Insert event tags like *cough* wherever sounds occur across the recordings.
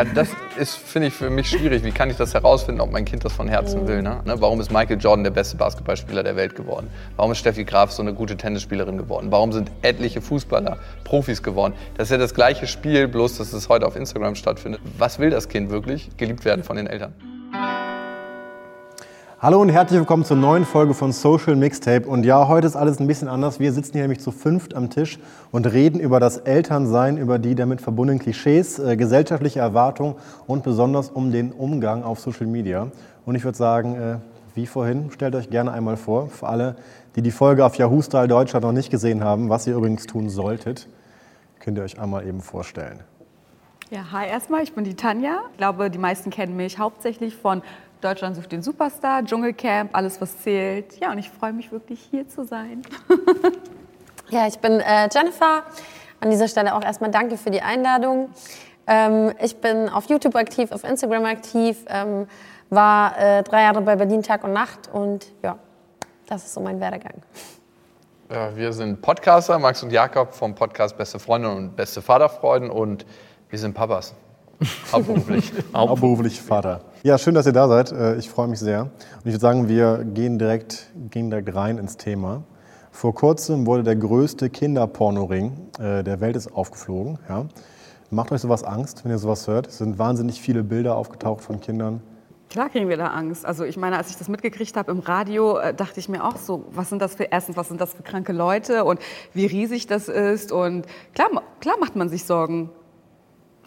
Ja, das ist, finde ich, für mich schwierig. Wie kann ich das herausfinden, ob mein Kind das von Herzen will? Ne? Ne, Warum ist Michael Jordan der beste Basketballspieler der Welt geworden? Warum ist Steffi Graf so eine gute Tennisspielerin geworden? Warum sind etliche Fußballer Profis geworden? Das ist ja das gleiche Spiel, bloß dass es heute auf Instagram stattfindet. Was will das Kind wirklich? Geliebt werden von den Eltern. Hallo und herzlich willkommen zur neuen Folge von Social Mixtape. Und ja, heute ist alles ein bisschen anders. Wir sitzen hier nämlich zu fünft am Tisch und reden über das Elternsein, über die damit verbundenen Klischees, äh, gesellschaftliche Erwartungen und besonders um den Umgang auf Social Media. Und ich würde sagen, äh, wie vorhin, stellt euch gerne einmal vor, für alle, die die Folge auf Yahoo Style Deutschland noch nicht gesehen haben, was ihr übrigens tun solltet, könnt ihr euch einmal eben vorstellen. Ja, hi erstmal, ich bin die Tanja. Ich glaube, die meisten kennen mich hauptsächlich von Deutschland sucht den Superstar, Dschungelcamp, alles was zählt. Ja, und ich freue mich wirklich hier zu sein. *laughs* Ja, ich bin äh, Jennifer. An dieser Stelle auch erstmal danke für die Einladung. Ähm, ich bin auf YouTube aktiv, auf Instagram aktiv, ähm, war äh, drei Jahre bei Berlin Tag und Nacht und ja, das ist so mein Werdegang. Ja, wir sind Podcaster, Max und Jakob vom Podcast Beste Freunde und Beste Vaterfreuden und wir sind Papas. *laughs* Hauptberuflich. Hauptberuflich Vater. Ja, schön, dass ihr da seid. Äh, Ich freue mich sehr. Und ich würde sagen, wir gehen direkt, gehen direkt rein ins Thema. Vor kurzem wurde der größte Kinderpornoring äh, der Welt ist aufgeflogen. Ja. Macht euch sowas Angst, wenn ihr sowas hört? Es sind wahnsinnig viele Bilder aufgetaucht von Kindern. Klar kriegen wir da Angst. Also ich meine, als ich das mitgekriegt habe im Radio, äh, dachte ich mir auch so, was sind das für erstens, was sind das für kranke Leute und wie riesig das ist und klar, klar macht man sich Sorgen.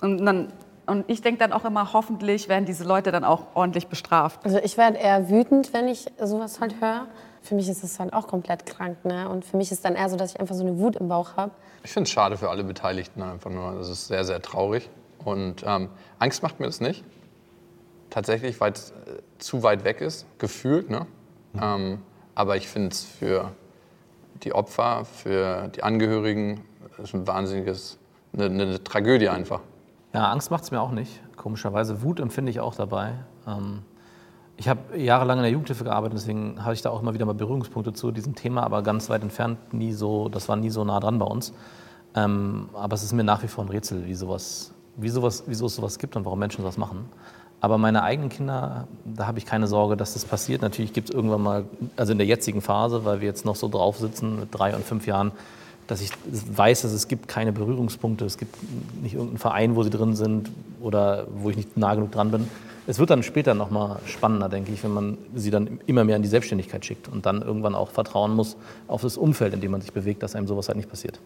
Und dann und ich denke dann auch immer, hoffentlich werden diese Leute dann auch ordentlich bestraft. Also ich werde eher wütend, wenn ich sowas halt höre. Für mich ist es halt auch komplett krank. Ne? Und für mich ist dann eher so, dass ich einfach so eine Wut im Bauch habe. Ich finde es schade für alle Beteiligten einfach nur. Das ist sehr, sehr traurig. Und ähm, Angst macht mir das nicht. Tatsächlich, weil es äh, zu weit weg ist, gefühlt. Ne? Ähm, aber ich finde es für die Opfer, für die Angehörigen, ist ein wahnsinniges, eine, eine Tragödie einfach. Ja, Angst macht es mir auch nicht. Komischerweise. Wut empfinde ich auch dabei. Ähm, ich habe jahrelang in der Jugendhilfe gearbeitet, deswegen habe ich da auch immer wieder mal Berührungspunkte zu diesem Thema, aber ganz weit entfernt, nie so, das war nie so nah dran bei uns. Ähm, aber es ist mir nach wie vor ein Rätsel, wie, sowas, wie sowas, wieso es sowas gibt und warum Menschen sowas machen. Aber meine eigenen Kinder, da habe ich keine Sorge, dass das passiert. Natürlich gibt es irgendwann mal, also in der jetzigen Phase, weil wir jetzt noch so drauf sitzen mit drei und fünf Jahren, dass ich weiß, dass es gibt keine Berührungspunkte, es gibt nicht irgendeinen Verein, wo sie drin sind oder wo ich nicht nah genug dran bin. Es wird dann später noch mal spannender, denke ich, wenn man sie dann immer mehr in die Selbstständigkeit schickt und dann irgendwann auch vertrauen muss auf das Umfeld, in dem man sich bewegt, dass einem sowas halt nicht passiert.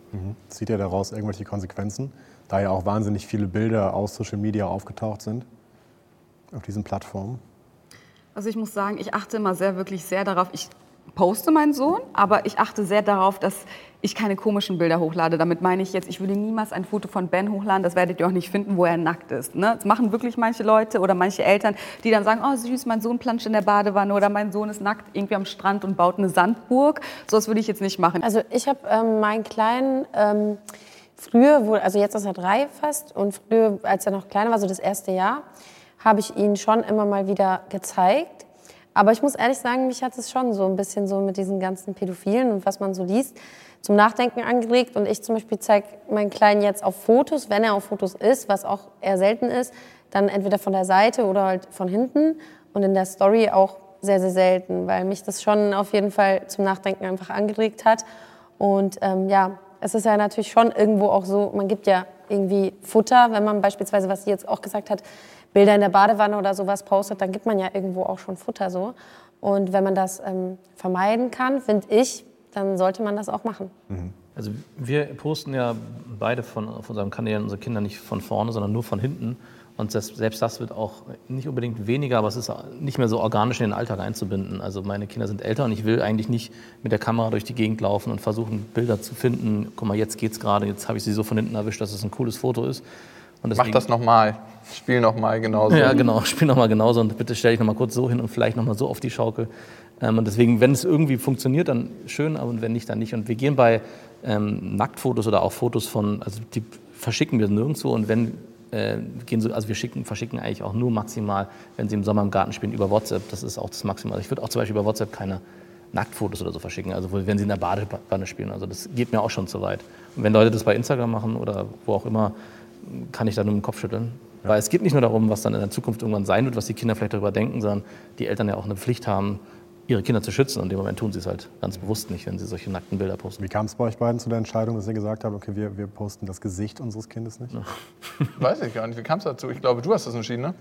Zieht ihr daraus irgendwelche Konsequenzen? Da ja auch wahnsinnig viele Bilder aus Social Media aufgetaucht sind auf diesen Plattformen. Also ich muss sagen, ich achte immer sehr, wirklich sehr darauf. Ich poste meinen Sohn, aber ich achte sehr darauf, dass ich keine komischen Bilder hochlade. Damit meine ich jetzt, ich würde niemals ein Foto von Ben hochladen, das werdet ihr auch nicht finden, wo er nackt ist. Ne? Das machen wirklich manche Leute oder manche Eltern, die dann sagen, oh süß, mein Sohn planscht in der Badewanne oder mein Sohn ist nackt irgendwie am Strand und baut eine Sandburg. So was würde ich jetzt nicht machen. Also ich habe ähm, meinen Kleinen ähm, früher, wo, also jetzt ist er drei fast, und früher, als er noch kleiner war, so das erste Jahr, habe ich ihn schon immer mal wieder gezeigt. Aber ich muss ehrlich sagen, mich hat es schon so ein bisschen so mit diesen ganzen Pädophilen und was man so liest, zum Nachdenken angeregt. Und ich zum Beispiel zeige meinen Kleinen jetzt auf Fotos, wenn er auf Fotos ist, was auch eher selten ist, dann entweder von der Seite oder halt von hinten. Und in der Story auch sehr, sehr selten, weil mich das schon auf jeden Fall zum Nachdenken einfach angeregt hat. Und ähm, ja, es ist ja natürlich schon irgendwo auch so, man gibt ja irgendwie Futter, wenn man beispielsweise, was sie jetzt auch gesagt hat, Bilder in der Badewanne oder sowas postet, dann gibt man ja irgendwo auch schon Futter so. Und wenn man das ähm, vermeiden kann, finde ich, dann sollte man das auch machen. Also wir posten ja beide von, auf unserem Kanal unsere Kinder nicht von vorne, sondern nur von hinten. Und das, selbst das wird auch nicht unbedingt weniger, aber es ist nicht mehr so organisch in den Alltag einzubinden. Also meine Kinder sind älter und ich will eigentlich nicht mit der Kamera durch die Gegend laufen und versuchen, Bilder zu finden. Guck mal, jetzt geht's gerade, jetzt habe ich sie so von hinten erwischt, dass es ein cooles Foto ist. Und Mach das nochmal. Spiel nochmal genauso. Ja, genau. *laughs* Spiel nochmal genauso und bitte stell dich nochmal kurz so hin und vielleicht nochmal so auf die Schaukel. Ähm, und deswegen, wenn es irgendwie funktioniert, dann schön, aber wenn nicht, dann nicht. Und wir gehen bei ähm, Nacktfotos oder auch Fotos von, also die verschicken wir nirgendwo und wenn äh, gehen so, also wir schicken, verschicken eigentlich auch nur maximal, wenn sie im Sommer im Garten spielen, über WhatsApp. Das ist auch das Maximal. Ich würde auch zum Beispiel über WhatsApp keine Nacktfotos oder so verschicken, also wenn sie in der Badewanne spielen. Also das geht mir auch schon zu weit. Und wenn Leute das bei Instagram machen oder wo auch immer, kann ich da nur mit dem Kopf schütteln. Ja. Weil es geht nicht nur darum, was dann in der Zukunft irgendwann sein wird, was die Kinder vielleicht darüber denken, sondern die Eltern ja auch eine Pflicht haben, ihre Kinder zu schützen. Und in dem Moment tun sie es halt ganz bewusst nicht, wenn sie solche nackten Bilder posten. Wie kam es bei euch beiden zu der Entscheidung, dass ihr gesagt habt, okay, wir, wir posten das Gesicht unseres Kindes nicht? *laughs* Weiß ich gar nicht. Wie kam es dazu? Ich glaube, du hast das entschieden, ne?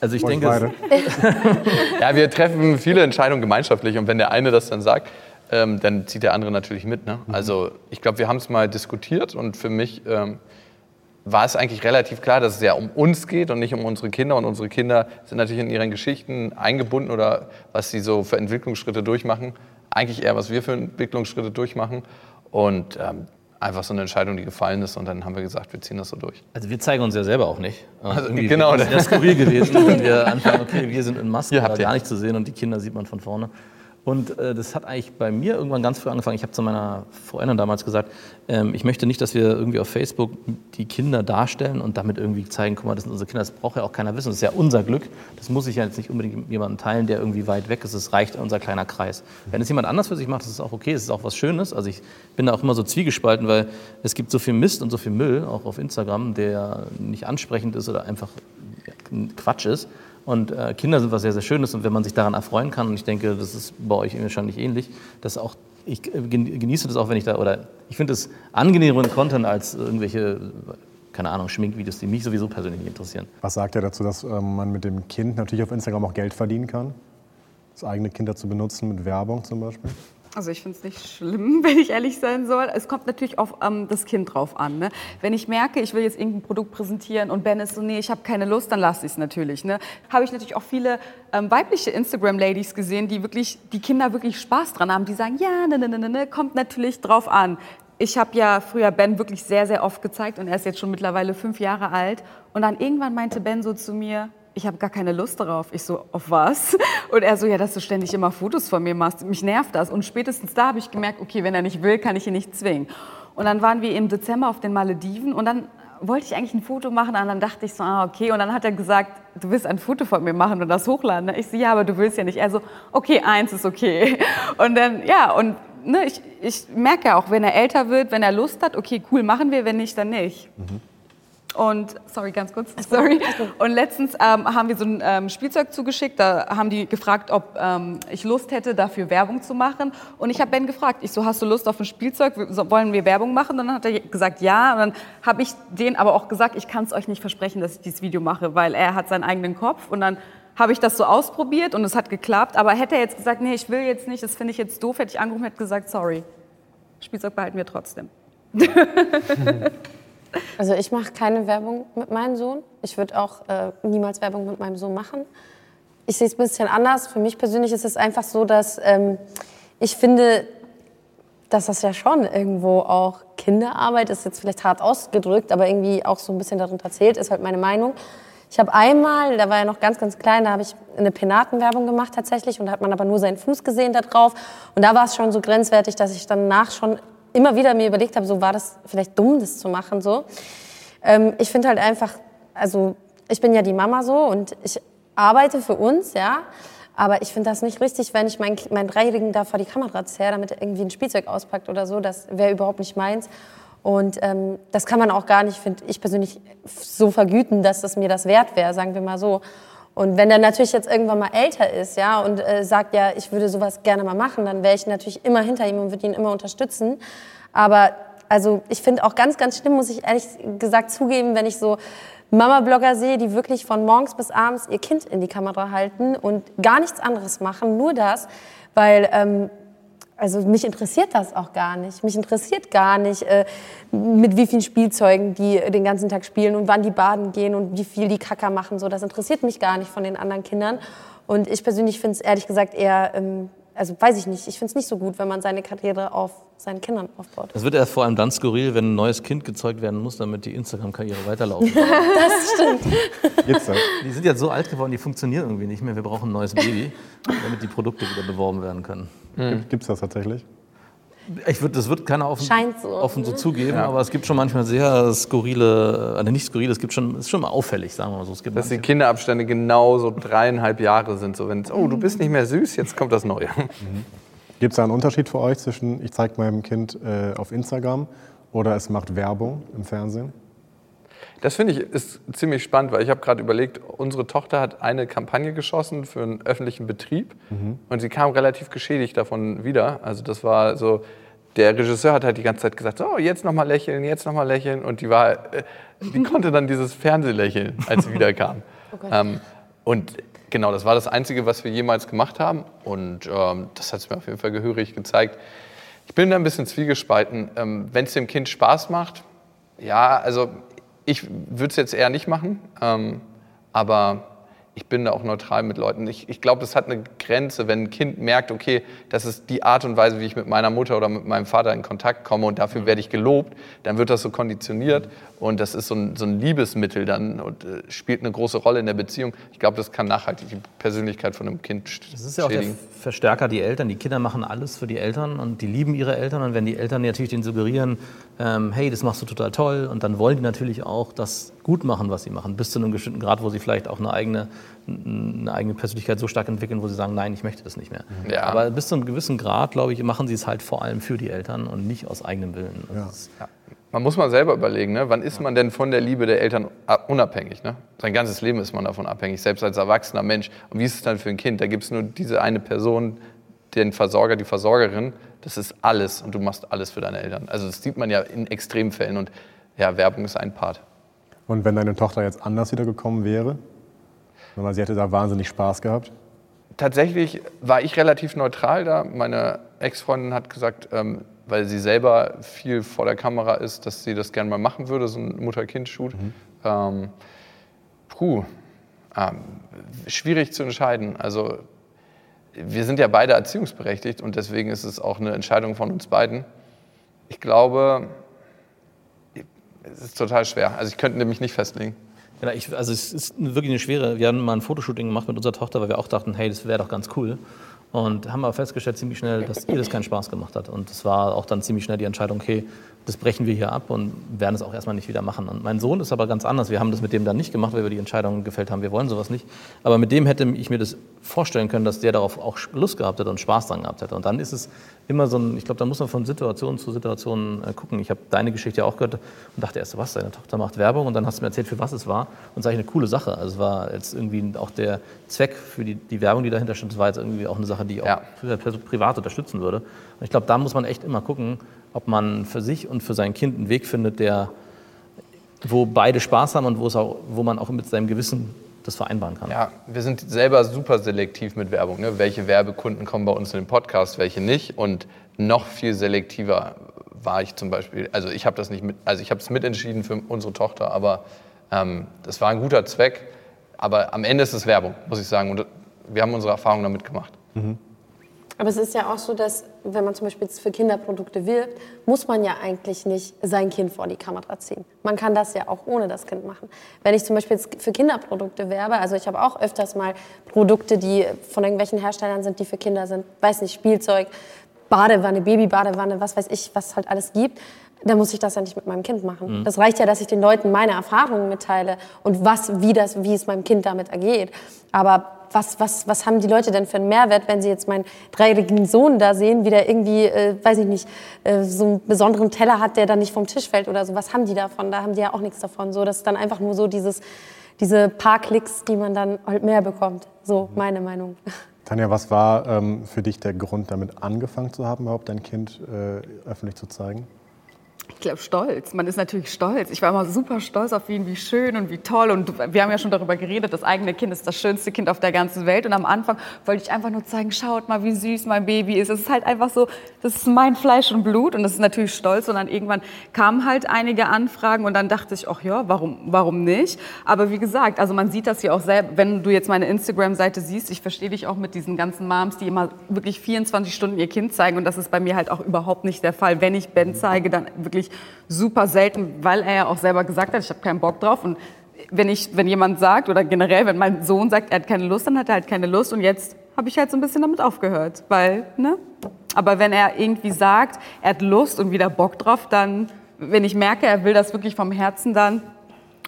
Also ich denke, beide. *laughs* ja, wir treffen viele Entscheidungen gemeinschaftlich und wenn der eine das dann sagt, ähm, dann zieht der andere natürlich mit. Ne? Mhm. Also ich glaube, wir haben es mal diskutiert und für mich ähm, war es eigentlich relativ klar, dass es ja um uns geht und nicht um unsere Kinder. Und unsere Kinder sind natürlich in ihren Geschichten eingebunden oder was sie so für Entwicklungsschritte durchmachen. Eigentlich eher, was wir für Entwicklungsschritte durchmachen. Und ähm, einfach so eine Entscheidung, die gefallen ist. Und dann haben wir gesagt, wir ziehen das so durch. Also wir zeigen uns ja selber auch nicht. Also *laughs* genau. Das wäre skurril gewesen, *laughs* wenn wir anfangen, okay, wir sind in Maske, gar nicht zu sehen und die Kinder sieht man von vorne. Und äh, das hat eigentlich bei mir irgendwann ganz früh angefangen. Ich habe zu meiner Freundin damals gesagt, ähm, ich möchte nicht, dass wir irgendwie auf Facebook die Kinder darstellen und damit irgendwie zeigen, guck mal, das sind unsere Kinder. Das braucht ja auch keiner wissen. Das ist ja unser Glück. Das muss ich ja jetzt nicht unbedingt mit jemandem teilen, der irgendwie weit weg ist. Es reicht unser kleiner Kreis. Wenn es jemand anders für sich macht, ist es auch okay. Es ist auch was Schönes. Also ich bin da auch immer so zwiegespalten, weil es gibt so viel Mist und so viel Müll, auch auf Instagram, der nicht ansprechend ist oder einfach Quatsch ist. Und äh, Kinder sind was sehr, sehr Schönes und wenn man sich daran erfreuen kann, und ich denke, das ist bei euch wahrscheinlich ähnlich, dass auch ich äh, genieße das auch, wenn ich da, oder ich finde es angenehmeren Content als irgendwelche, keine Ahnung, Schminkvideos, die mich sowieso persönlich nicht interessieren. Was sagt er dazu, dass ähm, man mit dem Kind natürlich auf Instagram auch Geld verdienen kann? Das eigene Kinder zu benutzen mit Werbung zum Beispiel? Also ich finde es nicht schlimm, *laughs* wenn ich ehrlich sein soll. Es kommt natürlich auf ähm, das Kind drauf an. Ne? Wenn ich merke, ich will jetzt irgendein Produkt präsentieren und Ben ist so, nee, ich habe keine Lust, dann lasse ich es natürlich. Ne? Habe ich natürlich auch viele ähm, weibliche Instagram-Ladies gesehen, die wirklich, die Kinder wirklich Spaß dran haben, die sagen, ja, ne, ne, ne, ne, ne kommt natürlich drauf an. Ich habe ja früher Ben wirklich sehr, sehr oft gezeigt und er ist jetzt schon mittlerweile fünf Jahre alt. Und dann irgendwann meinte Ben so zu mir, ich habe gar keine Lust darauf. Ich so, auf was? *laughs* Und er so, ja, dass du ständig immer Fotos von mir machst. Mich nervt das. Und spätestens da habe ich gemerkt, okay, wenn er nicht will, kann ich ihn nicht zwingen. Und dann waren wir im Dezember auf den Malediven und dann wollte ich eigentlich ein Foto machen und dann dachte ich so, ah, okay. Und dann hat er gesagt, du willst ein Foto von mir machen und das hochladen. Ich so, ja, aber du willst ja nicht. Er so, okay, eins ist okay. *laughs* Und dann, ja, und ne, ich, ich merke ja auch, wenn er älter wird, wenn er Lust hat, okay, cool, machen wir, wenn nicht, dann nicht. Mhm. Und sorry, ganz kurz. Sorry. Und letztens ähm, haben wir so ein ähm, Spielzeug zugeschickt. Da haben die gefragt, ob ähm, ich Lust hätte, dafür Werbung zu machen. Und ich habe Ben gefragt. Ich so, hast du Lust auf ein Spielzeug? Wollen wir Werbung machen? Und dann hat er gesagt, ja. Und dann habe ich denen aber auch gesagt, ich kann es euch nicht versprechen, dass ich dieses Video mache, weil er hat seinen eigenen Kopf. Und dann habe ich das so ausprobiert und es hat geklappt. Aber hätte er jetzt gesagt, nee, ich will jetzt nicht, das finde ich jetzt doof, hätte ich angerufen und hätte gesagt, sorry. Spielzeug behalten wir trotzdem. *laughs* Also ich mache keine Werbung mit meinem Sohn. Ich würde auch äh, niemals Werbung mit meinem Sohn machen. Ich sehe es ein bisschen anders. Für mich persönlich ist es einfach so, dass ähm, ich finde, dass das ja schon irgendwo auch Kinderarbeit ist, jetzt vielleicht hart ausgedrückt, aber irgendwie auch so ein bisschen darunter zählt, ist halt meine Meinung. Ich habe einmal, da war er noch ganz, ganz klein, da habe ich eine Penatenwerbung gemacht tatsächlich und da hat man aber nur seinen Fuß gesehen da drauf. Und da war es schon so grenzwertig, dass ich danach schon immer wieder mir überlegt habe, so war das vielleicht dumm, das zu machen. So. Ähm, ich finde halt einfach, also ich bin ja die Mama so und ich arbeite für uns, ja. Aber ich finde das nicht richtig, wenn ich meinen, meinen Dreijährigen da vor die Kamera zerre, damit er irgendwie ein Spielzeug auspackt oder so. Das wäre überhaupt nicht meins. Und ähm, das kann man auch gar nicht, finde ich persönlich, so vergüten, dass es mir das wert wäre, sagen wir mal so. Und wenn er natürlich jetzt irgendwann mal älter ist, ja, und äh, sagt, ja, ich würde sowas gerne mal machen, dann wäre ich natürlich immer hinter ihm und würde ihn immer unterstützen. Aber also ich finde auch ganz, ganz schlimm, muss ich ehrlich gesagt zugeben, wenn ich so Mama-Blogger sehe, die wirklich von morgens bis abends ihr Kind in die Kamera halten und gar nichts anderes machen, nur das, weil ähm, also mich interessiert das auch gar nicht. Mich interessiert gar nicht, äh, mit wie vielen Spielzeugen die den ganzen Tag spielen und wann die baden gehen und wie viel die Kacker machen. So, das interessiert mich gar nicht von den anderen Kindern. Und ich persönlich finde es ehrlich gesagt eher, ähm, also weiß ich nicht, ich finde es nicht so gut, wenn man seine Karriere auf seinen Kindern aufbaut. Es wird ja vor allem dann skurril, wenn ein neues Kind gezeugt werden muss, damit die Instagram-Karriere weiterlaufen. *laughs* Das stimmt. Das? Die sind jetzt so alt geworden, die funktionieren irgendwie nicht mehr. Wir brauchen ein neues Baby, damit die Produkte wieder beworben werden können. Gibt- Gibt's das tatsächlich? Ich würd, das wird keiner offen, so, offen so ne? zugeben, aber es gibt schon manchmal sehr skurrile, also nicht skurrile, es gibt schon, es ist schon mal auffällig, sagen wir mal so. Es gibt Dass die manche- Kinderabstände genau so dreieinhalb Jahre sind. So, wenn oh, du bist nicht mehr süß, jetzt kommt das Neue. Gibt es da einen Unterschied für euch zwischen, ich zeige meinem Kind äh, auf Instagram oder es macht Werbung im Fernsehen? Das finde ich ist ziemlich spannend, weil ich habe gerade überlegt, unsere Tochter hat eine Kampagne geschossen für einen öffentlichen Betrieb und sie kam relativ geschädigt davon wieder. Also das war so, der Regisseur hat halt die ganze Zeit gesagt, so jetzt noch mal lächeln, jetzt noch mal lächeln und die war, äh, die konnte dann dieses Fernsehlächeln, als sie wieder kam. *laughs* ähm, und genau, das war das Einzige, was wir jemals gemacht haben und ähm, das hat es mir auf jeden Fall gehörig gezeigt. Ich bin da ein bisschen zwiegespalten. Ähm, Wenn es dem Kind Spaß macht, ja, also ich würde es jetzt eher nicht machen, ähm, aber ich bin da auch neutral mit Leuten. Ich, ich glaube, das hat eine Grenze, wenn ein Kind merkt, okay, das ist die Art und Weise, wie ich mit meiner Mutter oder mit meinem Vater in Kontakt komme und dafür werde ich gelobt, dann wird das so konditioniert und das ist so ein, so ein Liebesmittel dann und äh, spielt eine große Rolle in der Beziehung. Ich glaube, das kann nachhaltig die Persönlichkeit von einem Kind sch- Das ist ja auch der schädigen. Verstärker, die Eltern. Die Kinder machen alles für die Eltern und die lieben ihre Eltern. Und wenn die Eltern natürlich denen suggerieren, ähm, hey, das machst du total toll, und dann wollen die natürlich auch das gut machen, was sie machen, bis zu einem bestimmten Grad, wo sie vielleicht auch eine eigene, eine eigene Persönlichkeit so stark entwickeln, wo sie sagen, nein, ich möchte das nicht mehr. Ja. Aber bis zu einem gewissen Grad, glaube ich, machen sie es halt vor allem für die Eltern und nicht aus eigenem Willen. Das ist- Man muss mal selber überlegen, ne? wann ist man denn von der Liebe der Eltern unabhängig? Ne? Sein ganzes Leben ist man davon abhängig, selbst als erwachsener Mensch. Und wie ist es dann für ein Kind? Da gibt es nur diese eine Person, den Versorger, die Versorgerin. Das ist alles und du machst alles für deine Eltern. Also das sieht man ja in Extremfällen und ja, Werbung ist ein Part. Und wenn deine Tochter jetzt anders wiedergekommen wäre? Sag mal, Sie hätte da wahnsinnig Spaß gehabt. Tatsächlich war ich relativ neutral da. Meine Ex-Freundin hat gesagt, ähm, weil sie selber viel vor der Kamera ist, dass sie das gerne mal machen würde, so ein Mutter-Kind-Shoot. Ähm, puh, ähm, schwierig zu entscheiden. Also wir sind ja beide erziehungsberechtigt und deswegen ist es auch eine Entscheidung von uns beiden. Ich glaube, es ist total schwer. Also ich könnte nämlich nicht festlegen. Ja, ich, also es ist wirklich eine schwere. Wir haben mal ein Fotoshooting gemacht mit unserer Tochter, weil wir auch dachten, hey, das wäre doch ganz cool. Und haben aber festgestellt ziemlich schnell, dass ihr das keinen Spaß gemacht hat. Und es war auch dann ziemlich schnell die Entscheidung, okay, das brechen wir hier ab und werden es auch erstmal nicht wieder machen. Und mein Sohn ist aber ganz anders. Wir haben das mit dem dann nicht gemacht, weil wir die Entscheidung gefällt haben, wir wollen sowas nicht. Aber mit dem hätte ich mir das vorstellen können, dass der darauf auch Lust gehabt hätte und Spaß dran gehabt hätte. Und dann ist es immer so ein, ich glaube, da muss man von Situation zu Situation äh, gucken. Ich habe deine Geschichte ja auch gehört und dachte erst, was, deine Tochter macht Werbung und dann hast du mir erzählt, für was es war. Und sage ich, eine coole Sache. Also es war jetzt irgendwie auch der Zweck für die, die Werbung, die dahinter stand, das war jetzt irgendwie auch eine Sache, die ich auch Ja. pri- pri- privat unterstützen würde. Und ich glaube, da muss man echt immer gucken, ob man für sich und für sein Kind einen Weg findet, der, wo beide Spaß haben und wo, es auch, wo man auch mit seinem Gewissen das vereinbaren kann. Ja, wir sind selber super selektiv mit Werbung. Ne? Welche Werbekunden kommen bei uns in den Podcast, welche nicht. Und noch viel selektiver war ich zum Beispiel. Also ich habe das nicht mit, also ich habe es mitentschieden für unsere Tochter, aber ähm, das war ein guter Zweck. Aber am Ende ist es Werbung, muss ich sagen. Und wir haben unsere Erfahrungen damit gemacht. Aber es ist ja auch so, dass wenn man zum Beispiel jetzt für Kinderprodukte wirbt, muss man ja eigentlich nicht sein Kind vor die Kamera ziehen. Man kann das ja auch ohne das Kind machen. Wenn ich zum Beispiel jetzt für Kinderprodukte werbe, also ich habe auch öfters mal Produkte, die von irgendwelchen Herstellern sind, die für Kinder sind, weiß nicht, Spielzeug, Badewanne, Babybadewanne, was weiß ich, was es halt alles gibt, dann muss ich das ja nicht mit meinem Kind machen. Das reicht ja, dass ich den Leuten meine Erfahrungen mitteile und was, wie, das, wie es meinem Kind damit ergeht. Aber was, was, was haben die Leute denn für einen Mehrwert, wenn sie jetzt meinen dreijährigen Sohn da sehen, wie der irgendwie, äh, weiß ich nicht, äh, so einen besonderen Teller hat, der dann nicht vom Tisch fällt oder so. Was haben die davon? Da haben die ja auch nichts davon. So, das ist dann einfach nur so dieses, diese paar Klicks, die man dann halt mehr bekommt. So meine Meinung. Tanja, was war ähm, für dich der Grund, damit angefangen zu haben, überhaupt dein Kind äh, öffentlich zu zeigen? Ich glaube, stolz. Man ist natürlich stolz. Ich war immer super stolz auf ihn, wie schön und wie toll. Und wir haben ja schon darüber geredet, das eigene Kind ist das schönste Kind auf der ganzen Welt. Und am Anfang wollte ich einfach nur zeigen, schaut mal, wie süß mein Baby ist. Es ist halt einfach so, das ist mein Fleisch und Blut. Und das ist natürlich stolz. Und dann irgendwann kamen halt einige Anfragen. Und dann dachte ich, ach ja, warum, warum nicht? Aber wie gesagt, also man sieht das ja auch selber. Wenn du jetzt meine Instagram-Seite siehst, ich verstehe dich auch mit diesen ganzen Moms, die immer wirklich 24 Stunden ihr Kind zeigen. Und das ist bei mir halt auch überhaupt nicht der Fall. Wenn ich Ben zeige, dann wirklich super selten, weil er ja auch selber gesagt hat, ich habe keinen Bock drauf. Und wenn, ich, wenn jemand sagt, oder generell, wenn mein Sohn sagt, er hat keine Lust, dann hat er halt keine Lust. Und jetzt habe ich halt so ein bisschen damit aufgehört. Weil, ne? Aber wenn er irgendwie sagt, er hat Lust und wieder Bock drauf, dann, wenn ich merke, er will das wirklich vom Herzen, dann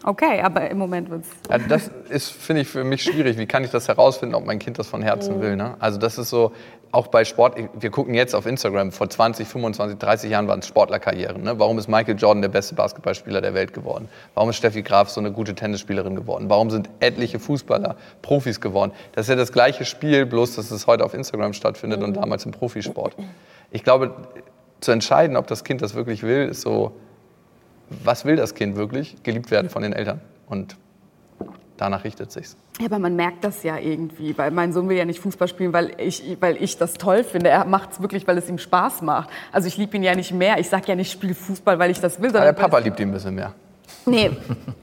okay. Aber im Moment wird es. Ja, das ist, finde ich, für mich schwierig. Wie kann ich das herausfinden, ob mein Kind das von Herzen will? Ne? Also das ist so, auch bei Sport, wir gucken jetzt auf Instagram, vor 20, 25, 30 Jahren waren es Sportlerkarrieren. Ne? Warum ist Michael Jordan der beste Basketballspieler der Welt geworden? Warum ist Steffi Graf so eine gute Tennisspielerin geworden? Warum sind etliche Fußballer Profis geworden? Das ist ja das gleiche Spiel, bloß dass es heute auf Instagram stattfindet und damals im Profisport. Ich glaube, zu entscheiden, ob das Kind das wirklich will, ist so, was will das Kind wirklich? Geliebt werden von den Eltern. Und danach richtet sich's. Ja, aber man merkt das ja irgendwie, weil mein Sohn will ja nicht Fußball spielen, weil ich, weil ich das toll finde. Er macht es wirklich, weil es ihm Spaß macht. Also ich liebe ihn ja nicht mehr. Ich sage ja nicht, spiel Fußball, weil ich das will. Aber der Papa liebt ihn ein bisschen mehr. Nee,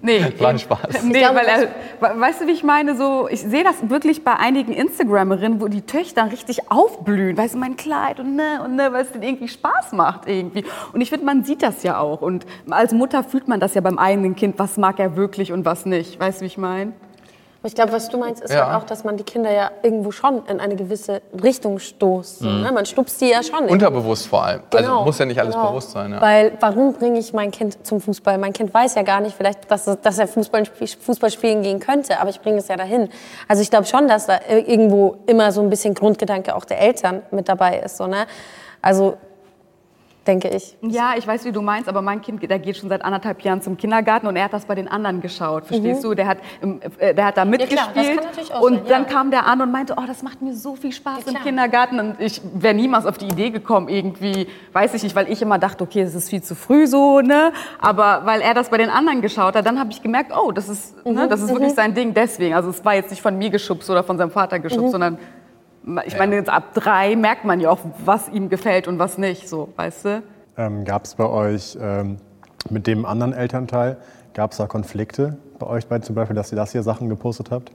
nee. *laughs* War ein Spaß. Nee, weil er, weißt du, wie ich meine? So, ich sehe das wirklich bei einigen Instagramerinnen, wo die Töchter richtig aufblühen. Weißt du, mein Kleid und ne, und ne, weil es denen irgendwie Spaß macht irgendwie. Und ich finde, man sieht das ja auch. Und als Mutter fühlt man das ja beim eigenen Kind, was mag er wirklich und was nicht. Weißt du, wie ich meine? Aber ich glaube, was du meinst, ist Ja. halt auch, dass man die Kinder ja irgendwo schon in eine gewisse Richtung stoßt. so, Ne? Man stupst die ja schon. Unterbewusst vor allem. Also Genau, muss ja nicht alles genau. bewusst sein. Ja. Weil warum bringe ich mein Kind zum Fußball? Mein Kind weiß ja gar nicht vielleicht, dass, es- dass er Fußball, Fußball spielen gehen könnte, aber ich bringe es ja dahin. Also ich glaube schon, dass da irgendwo immer so ein bisschen Grundgedanke auch der Eltern mit dabei ist. So, ne? Also denke ich. Ja, ich weiß, wie du meinst, aber mein Kind, der geht schon seit anderthalb Jahren zum Kindergarten und er hat das bei den anderen geschaut, verstehst du? Der hat, im- äh, der hat da Mhm. klar, das mitgespielt kann natürlich auch und sein, dann ja. kam der an und meinte, oh, das macht mir so viel Spaß Ja, im klar. Kindergarten und ich wäre niemals auf die Idee gekommen, irgendwie, weiß ich nicht, weil ich immer dachte, okay, es ist viel zu früh so, ne? Aber weil er das bei den anderen geschaut hat, dann habe ich gemerkt, oh, das ist, Mhm, ne, das ist wirklich sein Ding, deswegen. Also es war jetzt nicht von mir geschubst oder von seinem Vater geschubst, Mhm. sondern ich meine, jetzt ab drei merkt man ja auch, was ihm gefällt und was nicht, so, weißt du? Ähm, gab es bei euch ähm, mit dem anderen Elternteil, gab es da Konflikte bei euch beiden zum Beispiel, dass ihr das hier Sachen gepostet habt?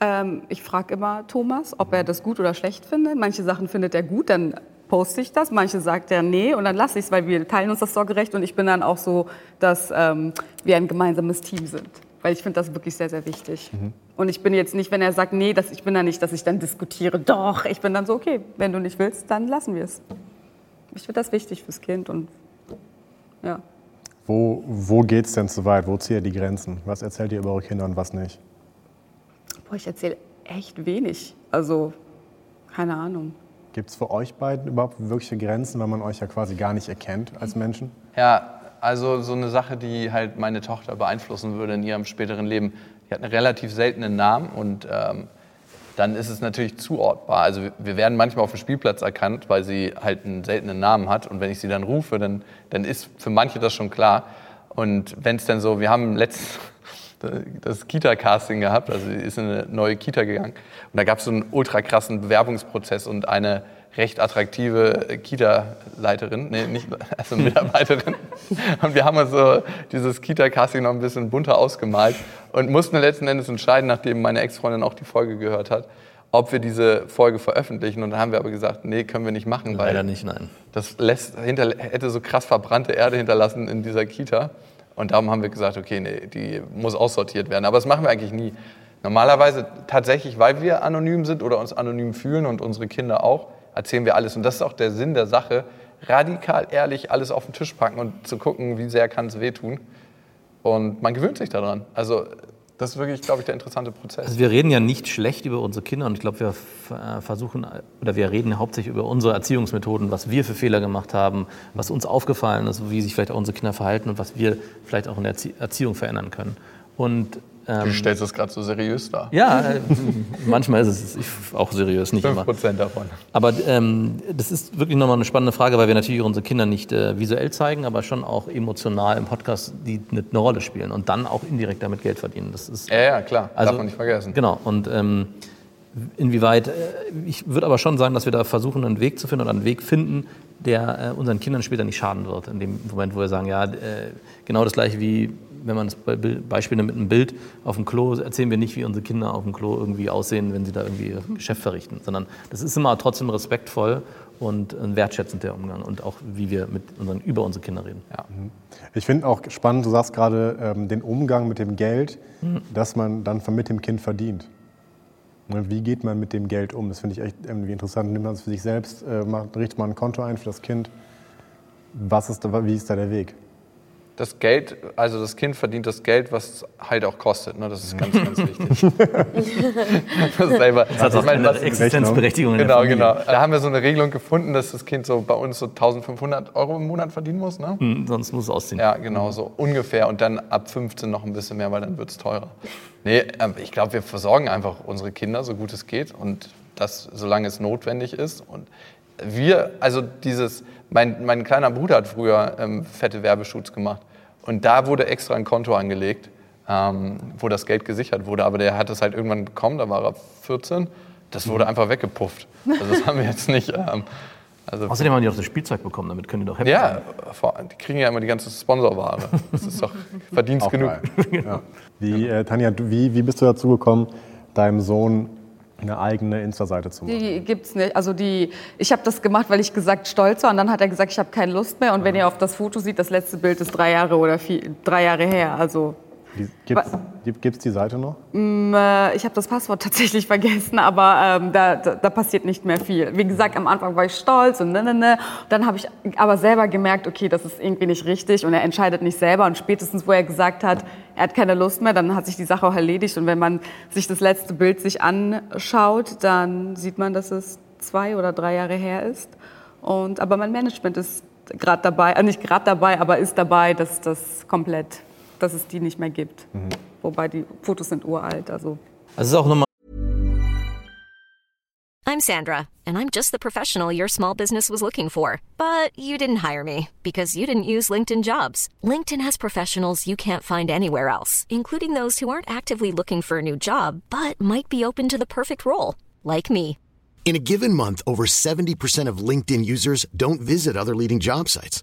Ähm, ich frage immer Thomas, ob er das gut oder schlecht findet. Manche Sachen findet er gut, dann poste ich das. Manche sagt er nee und dann lasse ich es, weil wir teilen uns das sorgerecht und ich bin dann auch so, dass ähm, wir ein gemeinsames Team sind. Weil ich finde das wirklich sehr, sehr wichtig. Und ich bin jetzt nicht, wenn er sagt, nee, dass ich bin da nicht, dass ich dann diskutiere. Doch, ich bin dann so, okay, wenn du nicht willst, dann lassen wir es. Ich finde das wichtig fürs Kind und ja. Wo, wo geht es denn zu weit? Wo zieht ihr die Grenzen? Was erzählt ihr über eure Kinder und was nicht? Boah, ich erzähle echt wenig. Also, keine Ahnung. Gibt es für euch beiden überhaupt wirkliche Grenzen, weil man euch ja quasi gar nicht erkennt als Menschen? Ja, also so eine Sache, die halt meine Tochter beeinflussen würde in ihrem späteren Leben. Die hat einen relativ seltenen Namen und ähm, dann ist es natürlich zuortbar. Also wir- werden manchmal auf dem Spielplatz erkannt, weil sie halt einen seltenen Namen hat. Und wenn ich sie dann rufe, dann, dann ist für manche das schon klar. Und wenn es dann so, wir haben letztens *laughs* das Kita-Casting gehabt, also sie ist in eine neue Kita gegangen. Und da gab es so einen ultra krassen Bewerbungsprozess und eine recht attraktive Kita-Leiterin, nee, nicht, *laughs* also Mitarbeiterin. Und wir haben uns so dieses Kita-Casting noch ein bisschen bunter ausgemalt und mussten letzten Endes entscheiden, nachdem meine Ex-Freundin auch die Folge gehört hat, ob wir diese Folge veröffentlichen. Und dann haben wir aber gesagt, nee, können wir nicht machen, weil Leider nicht, nein. das lässt, hinter, hätte so krass verbrannte Erde hinterlassen in dieser Kita. Und darum haben wir gesagt, okay, nee, die muss aussortiert werden. Aber das machen wir eigentlich nie. Normalerweise tatsächlich, weil wir anonym sind oder uns anonym fühlen und unsere Kinder auch, erzählen wir alles. Und das ist auch der Sinn der Sache, radikal ehrlich alles auf den Tisch packen und zu gucken, wie sehr kann es wehtun. Und man gewöhnt sich daran. Also das ist wirklich, glaube ich, der interessante Prozess. Also wir reden ja nicht schlecht über unsere Kinder und ich glaube, wir äh, versuchen oder wir reden hauptsächlich über unsere Erziehungsmethoden, was wir für Fehler gemacht haben, was uns aufgefallen ist, wie sich vielleicht auch unsere Kinder verhalten und was wir vielleicht auch in der Erzie- Erziehung verändern können. Und du stellst das gerade so seriös dar. Ja, äh, manchmal ist es auch seriös, nicht immer. 5% davon. Aber ähm, das ist wirklich nochmal eine spannende Frage, weil wir natürlich unsere Kinder nicht äh, visuell zeigen, aber schon auch emotional im Podcast, die eine, eine Rolle spielen und dann auch indirekt damit Geld verdienen. Das ist, Ja, ja, klar. Also- Darf man nicht vergessen. Genau. Und ähm, inwieweit, äh, ich würde aber schon sagen, dass wir da versuchen, einen Weg zu finden oder einen Weg finden, der äh, unseren Kindern später nicht schaden wird. In dem Moment, wo wir sagen, ja, äh, genau das gleiche wie, wenn man das Beispiel nimmt mit einem Bild auf dem Klo, erzählen wir nicht, wie unsere Kinder auf dem Klo irgendwie aussehen, wenn sie da irgendwie ihr Geschäft verrichten, sondern das ist immer trotzdem respektvoll und ein wertschätzend der Umgang und auch, wie wir mit unseren, über unsere Kinder reden. Ich finde auch spannend, du sagst gerade ähm, den Umgang mit dem Geld, das man dann mit dem Kind verdient. Und wie geht man mit dem Geld um? Das finde ich echt irgendwie interessant. Nimmt man es für sich selbst, äh, macht, richtet man ein Konto ein für das Kind. Was ist da, wie ist da der Weg? Das Geld, also das Kind verdient das Geld, was es halt auch kostet. Ne? Das ist ganz, *laughs* ganz wichtig. *laughs* das ist selber, Das hat auch meine, was- Existenzberechtigung Genau, genau. Da haben wir so eine Regelung gefunden, dass das Kind so bei uns so 1500 Euro im Monat verdienen muss. Ne? Hm, Sonst muss es ausziehen. Ja, genau, so ungefähr. Und dann ab 15 noch ein bisschen mehr, weil dann wird es teurer. Nee, ähm, ich glaube, wir versorgen einfach unsere Kinder so gut es geht und das, solange es notwendig ist. Und wir, also dieses, mein, mein kleiner Bruder hat früher ähm, fette Werbeshoots gemacht. Und da wurde extra ein Konto angelegt, ähm, wo das Geld gesichert wurde. Aber der hat es halt irgendwann bekommen, da war er 14. Das wurde einfach weggepufft. Also das haben wir jetzt nicht. Ähm, also *laughs* Außerdem haben die auch das Spielzeug bekommen, damit können die doch happy ja, sein. die kriegen ja immer die ganze Sponsorware. Das ist doch Verdienst Auch genug. geil. Ja. Wie, äh, Tanja, wie, wie bist du dazu gekommen, deinem Sohn eine eigene Insta-Seite zu machen? Die gibt's nicht. Also die, ich habe das gemacht, weil ich gesagt stolz war und dann hat er gesagt, ich habe keine Lust mehr. Und wenn ihr auf das Foto seht, das letzte Bild ist drei Jahre oder vier, drei Jahre her. Also Gibt es die Seite noch? äh, ich habe das Passwort *laughs* tatsächlich vergessen, aber ähm, da, da, da passiert nicht mehr viel. Wie gesagt, am Anfang war ich stolz und ne, ne, ne. Dann habe ich aber selber gemerkt, okay, das ist irgendwie nicht richtig und er entscheidet nicht selber. Und spätestens, wo er gesagt hat, er hat keine Lust mehr, dann hat sich die Sache auch erledigt. Und wenn man sich das letzte Bild sich anschaut, dann sieht man, dass es zwei oder drei Jahre her ist. Und, aber mein Management ist gerade dabei, äh, nicht gerade dabei, aber ist dabei, dass das komplett, dass es die nicht mehr gibt. Mhm. Wobei die Fotos sind uralt, also Also es ist auch nochmal I'm Sandra, and I'm just the professional your small business was looking for. But you didn't hire me because you didn't use LinkedIn jobs. LinkedIn has professionals you can't find anywhere else, including those who aren't actively looking for a new job but might be open to the perfect role, like me. In a given month, over 70% of LinkedIn users don't visit other leading job sites.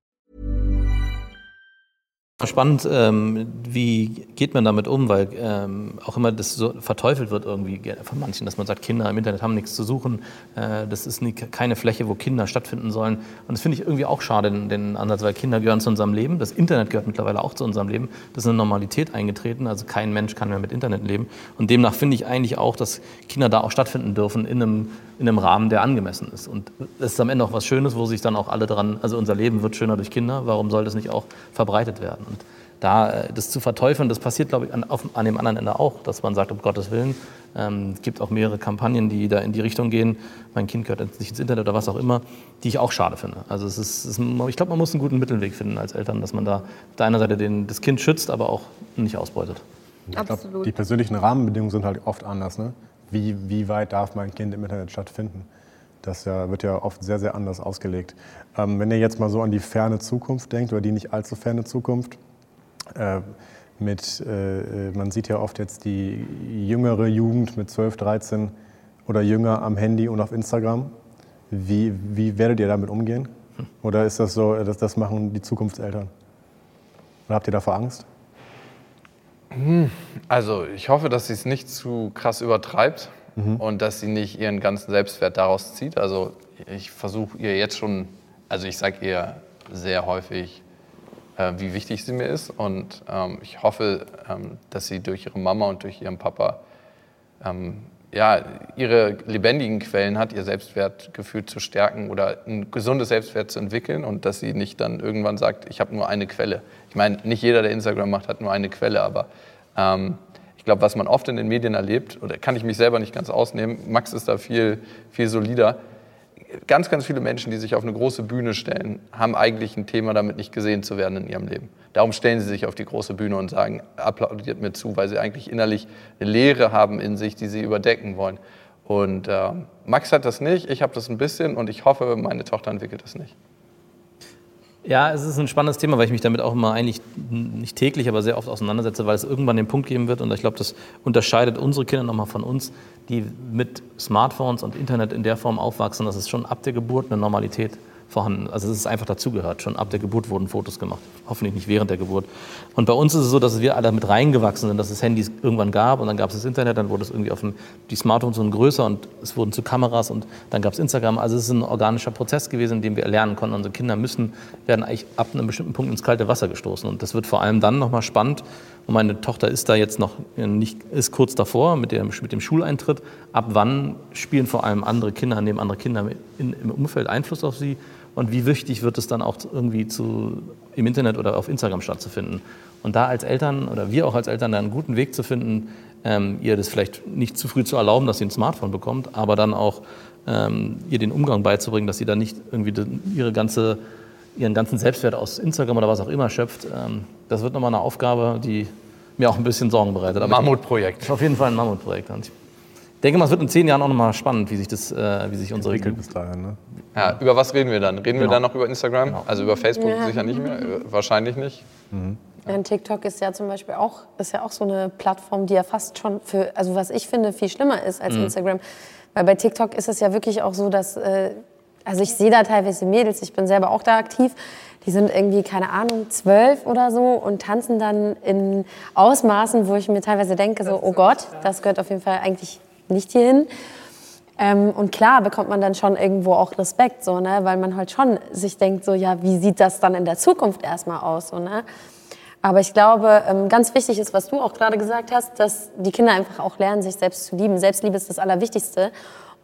Spannend, ähm, wie geht man damit um, weil ähm, auch immer das so verteufelt wird irgendwie von manchen, dass man sagt, Kinder im Internet haben nichts zu suchen, äh, das ist nie, keine Fläche, wo Kinder stattfinden sollen. Und das finde ich irgendwie auch schade, den, den Ansatz, weil Kinder gehören zu unserem Leben, das Internet gehört mittlerweile auch zu unserem Leben, das ist eine Normalität eingetreten, also kein Mensch kann mehr mit Internet leben. Und demnach finde ich eigentlich auch, dass Kinder da auch stattfinden dürfen in einem, in einem Rahmen, der angemessen ist. Und das ist am Ende auch was Schönes, wo sich dann auch alle dran, also unser Leben wird schöner durch Kinder, warum soll das nicht auch verbreitet werden? Und da äh, das zu verteufeln, das passiert, glaube ich, an, auf, an dem anderen Ende auch, dass man sagt, um Gottes Willen. Ähm, es gibt auch mehrere Kampagnen, die da in die Richtung gehen. Mein Kind gehört jetzt nicht ins Internet oder was auch immer, die ich auch schade finde. Also es ist, es ist, ich glaube, man muss einen guten Mittelweg finden als Eltern, dass man da auf der einen Seite den, das Kind schützt, aber auch nicht ausbeutet. Ich glaube, die persönlichen Rahmenbedingungen sind halt oft anders. Ne? Wie, wie weit darf mein Kind im Internet stattfinden? Das ja, wird ja oft sehr, sehr anders ausgelegt. Ähm, wenn ihr jetzt mal so an die ferne Zukunft denkt, oder die nicht allzu ferne Zukunft, äh, mit, äh, äh, man sieht ja oft jetzt die jüngere Jugend mit 12, 13 oder jünger am Handy und auf Instagram. Wie, wie werdet ihr damit umgehen? Oder ist das so, dass das machen die Zukunftseltern? Oder habt ihr davor Angst? Also ich hoffe, dass sie es nicht zu krass übertreibt und dass sie nicht ihren ganzen Selbstwert daraus zieht. Also ich versuche ihr jetzt schon, also ich sage ihr sehr häufig, äh, wie wichtig sie mir ist und ähm, ich hoffe, ähm, dass sie durch ihre Mama und durch ihren Papa ähm, ja, ihre lebendigen Quellen hat, ihr Selbstwertgefühl zu stärken oder ein gesundes Selbstwert zu entwickeln und dass sie nicht dann irgendwann sagt, ich habe nur eine Quelle. Ich meine, nicht jeder, der Instagram macht, hat nur eine Quelle, aber ähm, ich glaube, was man oft in den Medien erlebt, oder kann ich mich selber nicht ganz ausnehmen, Max ist da viel, viel solider. Ganz, ganz viele Menschen, die sich auf eine große Bühne stellen, haben eigentlich ein Thema damit, nicht gesehen zu werden in ihrem Leben. Darum stellen sie sich auf die große Bühne und sagen, applaudiert mir zu, weil sie eigentlich innerlich eine Leere haben in sich, die sie überdecken wollen. Und äh, Max hat das nicht, ich habe das ein bisschen und ich hoffe, meine Tochter entwickelt das nicht. Ja, es ist ein spannendes Thema, weil ich mich damit auch immer eigentlich nicht täglich, aber sehr oft auseinandersetze, weil es irgendwann den Punkt geben wird. Und ich glaube, das unterscheidet unsere Kinder nochmal von uns, die mit Smartphones und Internet in der Form aufwachsen, dass es schon ab der Geburt eine Normalität vorhanden. Also es ist einfach dazugehört. Schon ab der Geburt wurden Fotos gemacht. Hoffentlich nicht während der Geburt. Und bei uns ist es so, dass wir alle mit reingewachsen sind, dass es Handys irgendwann gab und dann gab es das Internet, dann wurde es irgendwie auf dem, die Smartphones wurden größer und es wurden zu Kameras und dann gab es Instagram. Also es ist ein organischer Prozess gewesen, in dem wir lernen konnten. Unsere Kinder müssen, werden eigentlich ab einem bestimmten Punkt ins kalte Wasser gestoßen. Und das wird vor allem dann nochmal spannend. Und meine Tochter ist da jetzt noch nicht, ist kurz davor mit dem, mit dem Schuleintritt. Ab wann spielen vor allem andere Kinder, dem andere Kinder in, im Umfeld Einfluss auf sie? Und wie wichtig wird es dann auch irgendwie zu, im Internet oder auf Instagram stattzufinden. Und da als Eltern oder wir auch als Eltern da einen guten Weg zu finden, ähm, ihr das vielleicht nicht zu früh zu erlauben, dass sie ein Smartphone bekommt, aber dann auch ähm, ihr den Umgang beizubringen, dass sie dann nicht irgendwie ihre ganze, ihren ganzen Selbstwert aus Instagram oder was auch immer schöpft. Ähm, das wird nochmal eine Aufgabe, die mir auch ein bisschen Sorgen bereitet. Aber Mammutprojekt. Auf jeden Fall ein Mammutprojekt. Ich denke mal, es wird in zehn Jahren auch nochmal spannend, wie sich, das, äh, wie sich unsere Entwickelt bis dahin, ne? Ja, über was reden wir dann? Reden wir Genau. dann noch über Instagram? Genau. Also über Facebook Ja. sicher nicht mehr, *laughs* wahrscheinlich nicht. Ja, und TikTok ist ja zum Beispiel auch, ist ja auch so eine Plattform, die ja fast schon für, also was ich finde, viel schlimmer ist als Instagram. Weil bei TikTok ist es ja wirklich auch so, dass, äh, also ich sehe da teilweise Mädels, ich bin selber auch da aktiv, die sind irgendwie, keine Ahnung, zwölf oder so und tanzen dann in Ausmaßen, wo ich mir teilweise denke, so, oh Gott, das gehört auf jeden Fall eigentlich nicht hierhin. Ähm, und klar bekommt man dann schon irgendwo auch Respekt, so, ne? weil man halt schon sich denkt, so, ja, wie sieht das dann in der Zukunft erstmal aus? So, ne? Aber ich glaube, ähm, ganz wichtig ist, was du auch gerade gesagt hast, dass die Kinder einfach auch lernen, sich selbst zu lieben. Selbstliebe ist das Allerwichtigste.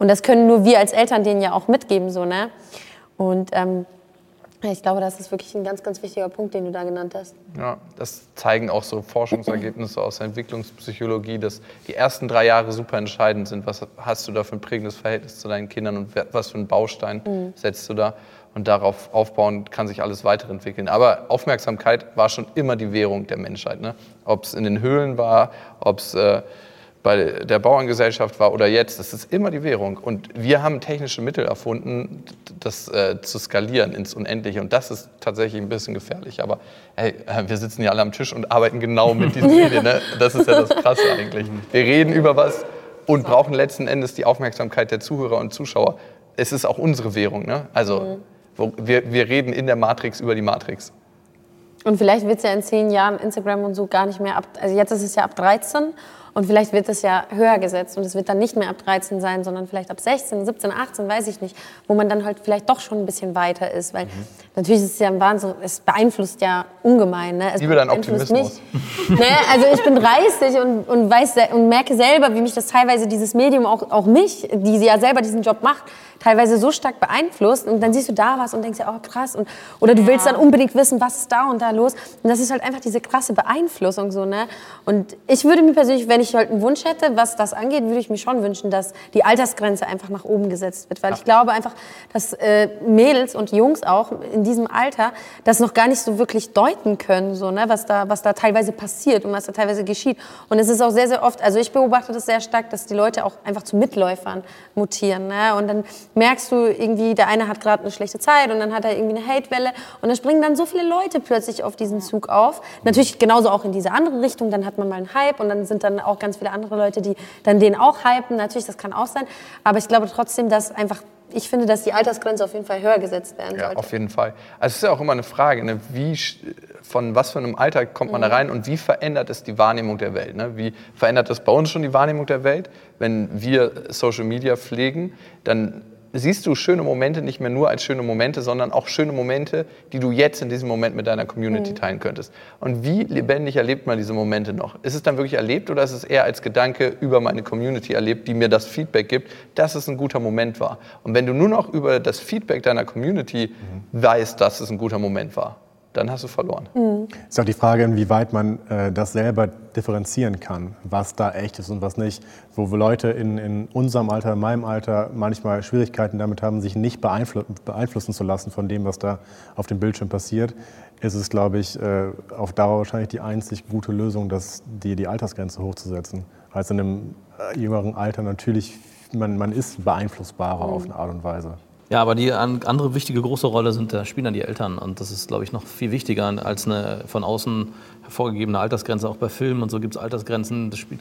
Und das können nur wir als Eltern denen ja auch mitgeben. So, ne? Und ähm, ich glaube, das ist wirklich ein ganz, ganz wichtiger Punkt, den du da genannt hast. Ja, das zeigen auch so Forschungsergebnisse aus der Entwicklungspsychologie, dass die ersten drei Jahre super entscheidend sind. Was hast du da für ein prägendes Verhältnis zu deinen Kindern und was für einen Baustein setzt du da? Und darauf aufbauen kann sich alles weiterentwickeln. Aber Aufmerksamkeit war schon immer die Währung der Menschheit. Ne? Ob es in den Höhlen war, ob es äh, bei der Bauerngesellschaft war oder jetzt, das ist immer die Währung. Und wir haben technische Mittel erfunden, das äh, zu skalieren ins Unendliche. Und das ist tatsächlich ein bisschen gefährlich. Aber hey, äh, wir sitzen hier alle am Tisch und arbeiten genau mit diesen *laughs* Medien. Ne? Das ist ja das Krasse eigentlich. Wir reden über was und brauchen letzten Endes die Aufmerksamkeit der Zuhörer und Zuschauer. Es ist auch unsere Währung. Ne? Also wo, wir, wir reden in der Matrix über die Matrix. Und vielleicht wird es ja in zehn Jahren Instagram und so gar nicht mehr ab. Also jetzt ist es ja ab 13 und vielleicht wird es ja höher gesetzt und es wird dann nicht mehr ab 13 sein, sondern vielleicht ab 16, 17, 18, weiß ich nicht, wo man dann halt vielleicht doch schon ein bisschen weiter ist. Weil natürlich ist es ja ein Wahnsinn, es beeinflusst ja ungemein. Ne? Es Liebe deinen beeinflusst Optimismus. mich. ne? Also ich bin 30 und, und, weiß, und merke selber, wie mich das teilweise, dieses Medium, auch, auch mich, die ja selber diesen Job macht, teilweise so stark beeinflusst und dann siehst du da was und denkst ja, oh krass und oder du willst dann unbedingt wissen, was ist da und da los und das ist halt einfach diese krasse Beeinflussung so, ne? Und ich würde mir persönlich, wenn ich halt einen Wunsch hätte, was das angeht, würde ich mir schon wünschen, dass die Altersgrenze einfach nach oben gesetzt wird, weil ich glaube einfach, dass äh, Mädels und Jungs auch in diesem Alter das noch gar nicht so wirklich deuten können, so, ne? was, da, was da teilweise passiert und was da teilweise geschieht. Und es ist auch sehr, sehr oft, also ich beobachte das sehr stark, dass die Leute auch einfach zu Mitläufern mutieren. Ne? Und dann merkst du irgendwie, der eine hat gerade eine schlechte Zeit und dann hat er irgendwie eine Hatewelle und dann springen dann so viele Leute plötzlich auf diesen Zug auf. Natürlich genauso auch in diese andere Richtung, dann hat man mal einen Hype und dann sind dann auch ganz viele andere Leute, die dann den auch hypen. Natürlich, das kann auch sein. Aber ich glaube trotzdem, dass einfach, ich finde, dass die Altersgrenze auf jeden Fall höher gesetzt werden Ja, sollte. auf jeden Fall. Also es ist ja auch immer eine Frage, ne? wie, von was für einem Alter kommt man da rein und wie verändert es die Wahrnehmung der Welt? Ne? Wie verändert es bei uns schon die Wahrnehmung der Welt? Wenn wir Social Media pflegen, dann siehst du schöne Momente nicht mehr nur als schöne Momente, sondern auch schöne Momente, die du jetzt in diesem Moment mit deiner Community teilen könntest. Und wie lebendig erlebt man diese Momente noch? Ist es dann wirklich erlebt oder ist es eher als Gedanke über meine Community erlebt, die mir das Feedback gibt, dass es ein guter Moment war? Und wenn du nur noch über das Feedback deiner Community weißt, dass es ein guter Moment war, dann hast du verloren. Ist auch die Frage, inwieweit man äh, das selber differenzieren kann, was da echt ist und was nicht. Wo Leute in, in unserem Alter, in meinem Alter manchmal Schwierigkeiten damit haben, sich nicht beeinflu beeinflussen zu lassen von dem, was da auf dem Bildschirm passiert, ist es, glaube ich, äh, auf Dauer wahrscheinlich die einzig gute Lösung, dass die, die Altersgrenze hochzusetzen. Als in einem äh, jüngeren Alter natürlich, man, man ist beeinflussbarer auf eine Art und Weise. Ja, aber die an- andere wichtige große Rolle sind, da spielen dann die Eltern. Und das ist, glaube ich, noch viel wichtiger als eine von außen hervorgegebene Altersgrenze. Auch bei Filmen und so gibt es Altersgrenzen. Das spielt,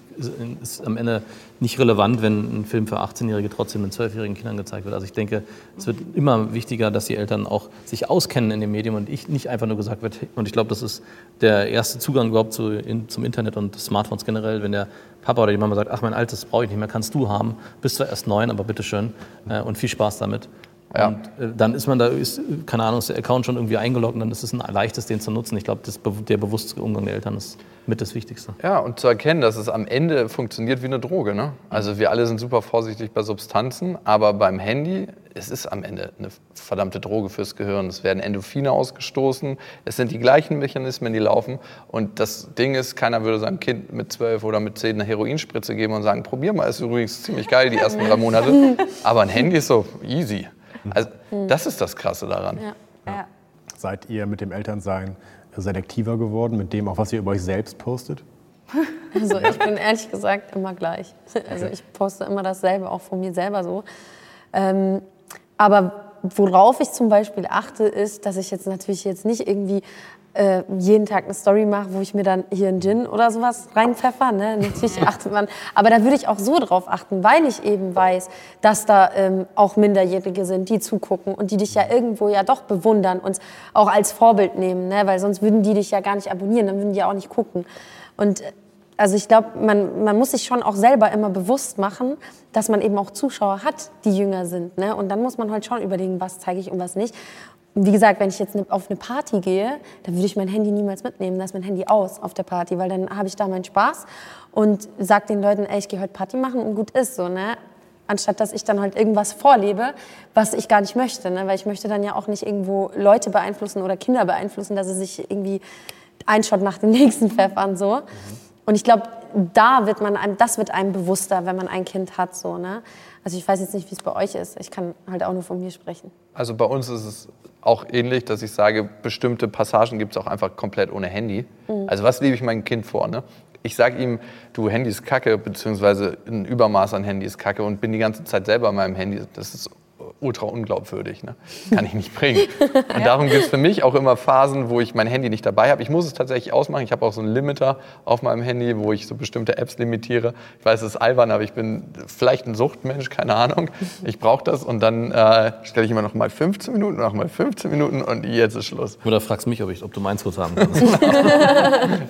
ist, am Ende nicht relevant, wenn ein Film für 18-Jährige trotzdem den 12-jährigen Kindern gezeigt wird. Also ich denke, es wird immer wichtiger, dass die Eltern auch sich auskennen in dem Medium und ich nicht einfach nur gesagt wird, und ich glaube, das ist der erste Zugang überhaupt zu, in, zum Internet und Smartphones generell, wenn der Papa oder die Mama sagt, ach mein altes brauche ich nicht mehr, kannst du haben, bist zwar erst neun, aber bitteschön äh, und viel Spaß damit. Ja. Und äh, dann ist man da, ist, keine Ahnung, ist der Account schon irgendwie eingeloggt und dann ist es ein leichtes, den zu nutzen. Ich glaube, der bewusste Umgang der Eltern ist mit das Wichtigste. Ja, und zu erkennen, dass es am Ende funktioniert wie eine Droge. Ne? Also wir alle sind super vorsichtig bei Substanzen, aber beim Handy, es ist am Ende eine verdammte Droge fürs Gehirn. Es werden Endorphine ausgestoßen, es sind die gleichen Mechanismen, die laufen. Und das Ding ist, keiner würde seinem Kind mit zwölf oder mit zehn eine Heroinspritze geben und sagen, probier mal, ist übrigens ziemlich geil die ersten drei Monate. *laughs* Aber ein Handy ist so easy. Also das ist das Krasse daran. Ja. Seid ihr mit dem Elternsein selektiver geworden, mit dem auch, was ihr über euch selbst postet? *laughs* Also ich bin ehrlich gesagt immer gleich. Also ich poste immer dasselbe, auch von mir selber so. Ähm, aber worauf ich zum Beispiel achte, ist, dass ich jetzt natürlich jetzt nicht irgendwie äh, jeden Tag eine Story mache, wo ich mir dann hier einen Gin oder sowas reinpfeffer. Ne? *laughs* Natürlich achtet man. Aber da würde ich auch so drauf achten, weil ich eben weiß, dass da ähm, auch Minderjährige sind, die zugucken und die dich ja irgendwo ja doch bewundern und auch als Vorbild nehmen. Ne? Weil sonst würden die dich ja gar nicht abonnieren, dann würden die ja auch nicht gucken. Und äh, also ich glaube, man, man muss sich schon auch selber immer bewusst machen, dass man eben auch Zuschauer hat, die jünger sind. Ne? Und dann muss man halt schon überlegen, was zeige ich und was nicht. Wie gesagt, wenn ich jetzt ne- auf eine Party gehe, dann würde ich mein Handy niemals mitnehmen. Da ist mein Handy aus auf der Party, weil dann habe ich da meinen Spaß und sage den Leuten, ey, ich gehe heute Party machen und gut ist so. Ne? Anstatt dass ich dann halt irgendwas vorlebe, was ich gar nicht möchte. Ne? Weil ich möchte dann ja auch nicht irgendwo Leute beeinflussen oder Kinder beeinflussen, dass sie sich irgendwie einen Shot nach dem *laughs* nächsten pfeffern. So. Und ich glaube, da wird man einem, das wird einem bewusster, wenn man ein Kind hat. So, ne? Also ich weiß jetzt nicht, wie es bei euch ist. Ich kann halt auch nur von mir sprechen. Also bei uns ist es auch ähnlich, dass ich sage, bestimmte Passagen gibt es auch einfach komplett ohne Handy. Also was lebe ich meinem Kind vor? Ne? Ich sage ihm, du Handy ist kacke, beziehungsweise ein Übermaß an Handy ist kacke und bin die ganze Zeit selber an meinem Handy. Das ist ultra unglaubwürdig. Ne? Kann ich nicht bringen. *laughs* Und darum gibt es für mich auch immer Phasen, wo ich mein Handy nicht dabei habe. Ich muss es tatsächlich ausmachen. Ich habe auch so einen Limiter auf meinem Handy, wo ich so bestimmte Apps limitiere. Ich weiß, es ist albern, aber ich bin vielleicht ein Suchtmensch, keine Ahnung. Ich brauche das und dann äh, stelle ich immer noch mal 15 Minuten, noch mal 15 Minuten und jetzt ist Schluss. Oder fragst mich, ob, ich, ob du meins kurz haben *laughs* kannst.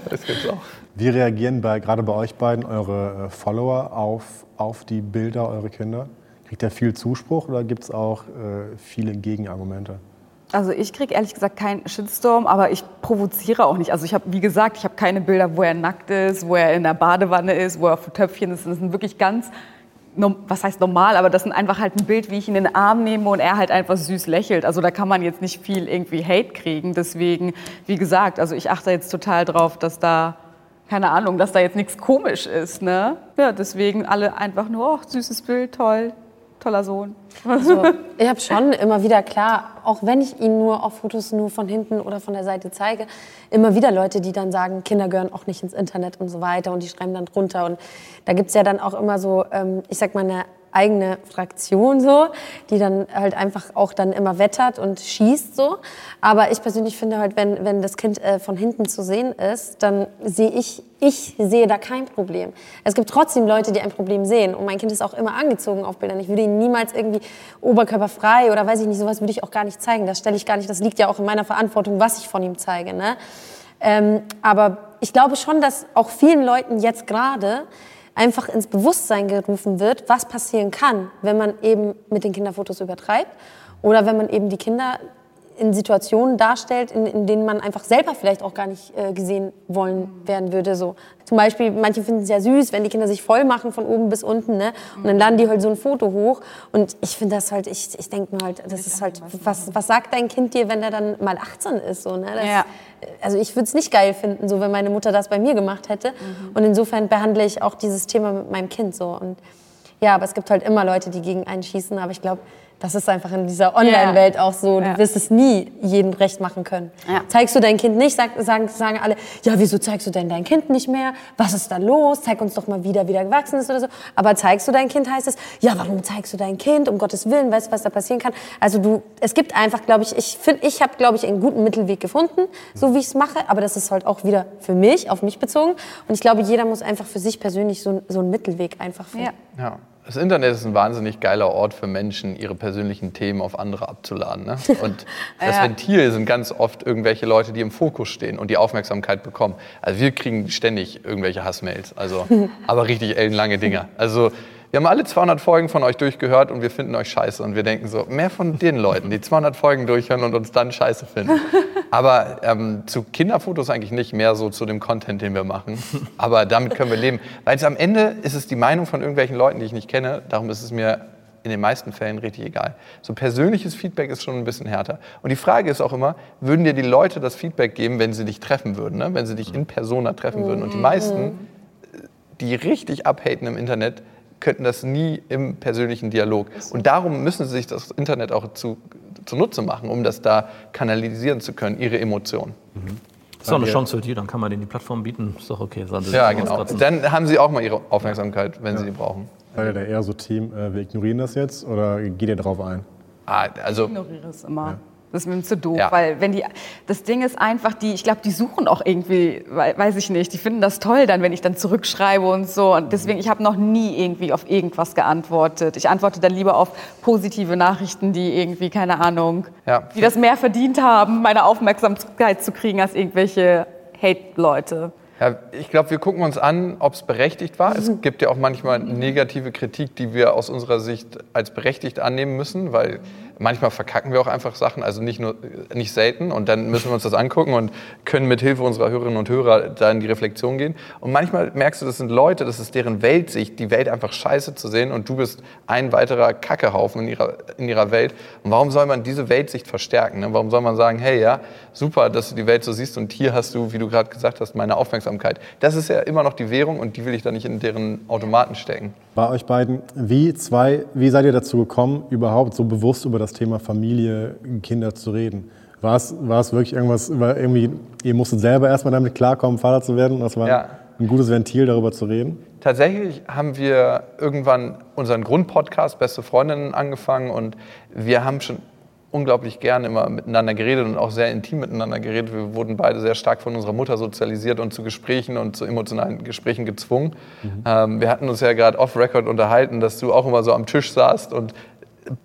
Das gibt's auch. Wie reagieren bei, gerade bei euch beiden eure äh, Follower auf, auf die Bilder eurer Kinder? Kriegt ihr viel Zuspruch oder gibt es auch äh, viele Gegenargumente? Also ich kriege ehrlich gesagt keinen Shitstorm, aber ich provoziere auch nicht. Also ich habe, wie gesagt, ich habe keine Bilder, wo er nackt ist, wo er in der Badewanne ist, wo er auf Töpfchen ist. Das sind wirklich ganz, was heißt normal, aber das sind einfach halt ein Bild, wie ich ihn in den Arm nehme und er halt einfach süß lächelt. Also da kann man jetzt nicht viel irgendwie Hate kriegen. Deswegen, wie gesagt, also ich achte jetzt total drauf, dass da, keine Ahnung, dass da jetzt nichts komisch ist. Ne? Ja, deswegen alle einfach nur, oh, süßes Bild, toll, toller Sohn. Also, *laughs* ich habe schon immer wieder klar, auch wenn ich ihn nur auf Fotos nur von hinten oder von der Seite zeige, immer wieder Leute, die dann sagen, Kinder gehören auch nicht ins Internet und so weiter und die schreiben dann drunter. Und da gibt es ja dann auch immer so, ähm, ich sag mal, eine eigene Fraktion so, die dann halt einfach auch dann immer wettert und schießt so. Aber ich persönlich finde halt, wenn, wenn das Kind äh, von hinten zu sehen ist, dann sehe ich, ich sehe da kein Problem. Es gibt trotzdem Leute, die ein Problem sehen und mein Kind ist auch immer angezogen auf Bildern. Ich würde ihn niemals irgendwie oberkörperfrei oder weiß ich nicht, sowas würde ich auch gar nicht zeigen. Das stelle ich gar nicht, das liegt ja auch in meiner Verantwortung, was ich von ihm zeige. Ne? Ähm, aber ich glaube schon, dass auch vielen Leuten jetzt gerade einfach ins Bewusstsein gerufen wird, was passieren kann, wenn man eben mit den Kinderfotos übertreibt oder wenn man eben die Kinder in Situationen darstellt, in, in denen man einfach selber vielleicht auch gar nicht äh, gesehen wollen werden würde. So. Zum Beispiel, manche finden es ja süß, wenn die Kinder sich voll machen von oben bis unten. Ne? Und dann laden die halt so ein Foto hoch. Und ich finde das halt, ich, ich denke mir halt, das ist halt, was, was sagt dein Kind dir, wenn er dann mal 18 ist? So, ne? das, Ja. Also ich würde es nicht geil finden, so wenn meine Mutter das bei mir gemacht hätte. Und insofern behandle ich auch dieses Thema mit meinem Kind so. Und ja, aber es gibt halt immer Leute, die gegen einen schießen. Aber ich glaube, das ist einfach in dieser Online-Welt auch so. Du Ja. wirst es nie jedem recht machen können. Ja. Zeigst du dein Kind nicht, sag, sagen, sagen alle, ja, wieso zeigst du denn dein Kind nicht mehr? Was ist da los? Zeig uns doch mal wieder, wie der gewachsen ist oder so. Aber zeigst du dein Kind, heißt es, ja, warum zeigst du dein Kind? Um Gottes Willen, weißt du, was da passieren kann? Also du, es gibt einfach, glaube ich, ich finde, ich habe, glaube ich, einen guten Mittelweg gefunden, so wie ich es mache. Aber das ist halt auch wieder für mich, auf mich bezogen. Und ich glaube, jeder muss einfach für sich persönlich so, so einen Mittelweg einfach finden. Ja. Ja. Das Internet ist ein wahnsinnig geiler Ort für Menschen, ihre persönlichen Themen auf andere abzuladen. Ne? *laughs* Und das Ja. Ventil sind ganz oft irgendwelche Leute, die im Fokus stehen und die Aufmerksamkeit bekommen. Also wir kriegen ständig irgendwelche Hassmails, also, *laughs* aber richtig ellenlange Dinger. Also wir haben alle 200 Folgen von euch durchgehört und wir finden euch scheiße. Und wir denken so, mehr von den Leuten, die 200 Folgen durchhören und uns dann scheiße finden. *laughs* Aber ähm, zu Kinderfotos eigentlich nicht, mehr so zu dem Content, den wir machen. Aber damit können wir leben. Weil am Ende ist es die Meinung von irgendwelchen Leuten, die ich nicht kenne. Darum ist es mir in den meisten Fällen richtig egal. So persönliches Feedback ist schon ein bisschen härter. Und die Frage ist auch immer, würden dir die Leute das Feedback geben, wenn sie dich treffen würden, ne? wenn sie dich in Persona treffen würden? Und die meisten, die richtig abhaten im Internet, könnten das nie im persönlichen Dialog. Und darum müssen sie sich das Internet auch zu, zunutze machen, um das da kanalisieren zu können, ihre Emotionen. Ist doch eine Chance für die, dann kann man denen die Plattform bieten. Ist doch okay. sollen Ja, genau. Dann haben sie auch mal ihre Aufmerksamkeit, wenn sie die brauchen. Seid ihr da eher so Team, äh, wir ignorieren das jetzt oder geht ihr drauf ein? Ah, also, ignoriere es immer. Das ist mir zu doof, Ja. weil wenn die, das Ding ist einfach, die, ich glaube, die suchen auch irgendwie, wei- weiß ich nicht, die finden das toll dann, wenn ich dann zurückschreibe und so. Und deswegen, ich habe noch nie irgendwie auf irgendwas geantwortet. Ich antworte dann lieber auf positive Nachrichten, die irgendwie, keine Ahnung, Ja. die das mehr verdient haben, meine Aufmerksamkeit zu kriegen als irgendwelche Hate-Leute. Ja, ich glaube, wir gucken uns an, ob es berechtigt war. Es gibt ja auch manchmal negative Kritik, die wir aus unserer Sicht als berechtigt annehmen müssen, weil manchmal verkacken wir auch einfach Sachen, also nicht nur nicht selten. Und dann müssen wir uns das angucken und können mit Hilfe unserer Hörerinnen und Hörer da in die Reflexion gehen. Und manchmal merkst du, das sind Leute, das ist deren Weltsicht, die Welt einfach scheiße zu sehen und du bist ein weiterer Kackehaufen in ihrer, in ihrer Welt. Und warum soll man diese Weltsicht verstärken? Ne? Warum soll man sagen, hey, ja, super, dass du die Welt so siehst und hier hast du, wie du gerade gesagt hast, meine Aufmerksamkeit. Das ist ja immer noch die Währung und die will ich da nicht in deren Automaten stecken. Bei euch beiden, wie zwei, wie seid ihr dazu gekommen, überhaupt so bewusst über das Thema Familie, Kinder zu reden? War es, war es wirklich irgendwas, war irgendwie, ihr musstet selber erstmal damit klarkommen, Vater zu werden? Das war Ja. ein gutes Ventil, darüber zu reden? Tatsächlich haben wir irgendwann unseren Grundpodcast Beste Freundinnen angefangen und wir haben schon unglaublich gern immer miteinander geredet und auch sehr intim miteinander geredet. Wir wurden beide sehr stark von unserer Mutter sozialisiert und zu Gesprächen und zu emotionalen Gesprächen gezwungen. Ähm, wir hatten uns ja gerade off-Record unterhalten, dass du auch immer so am Tisch saßt und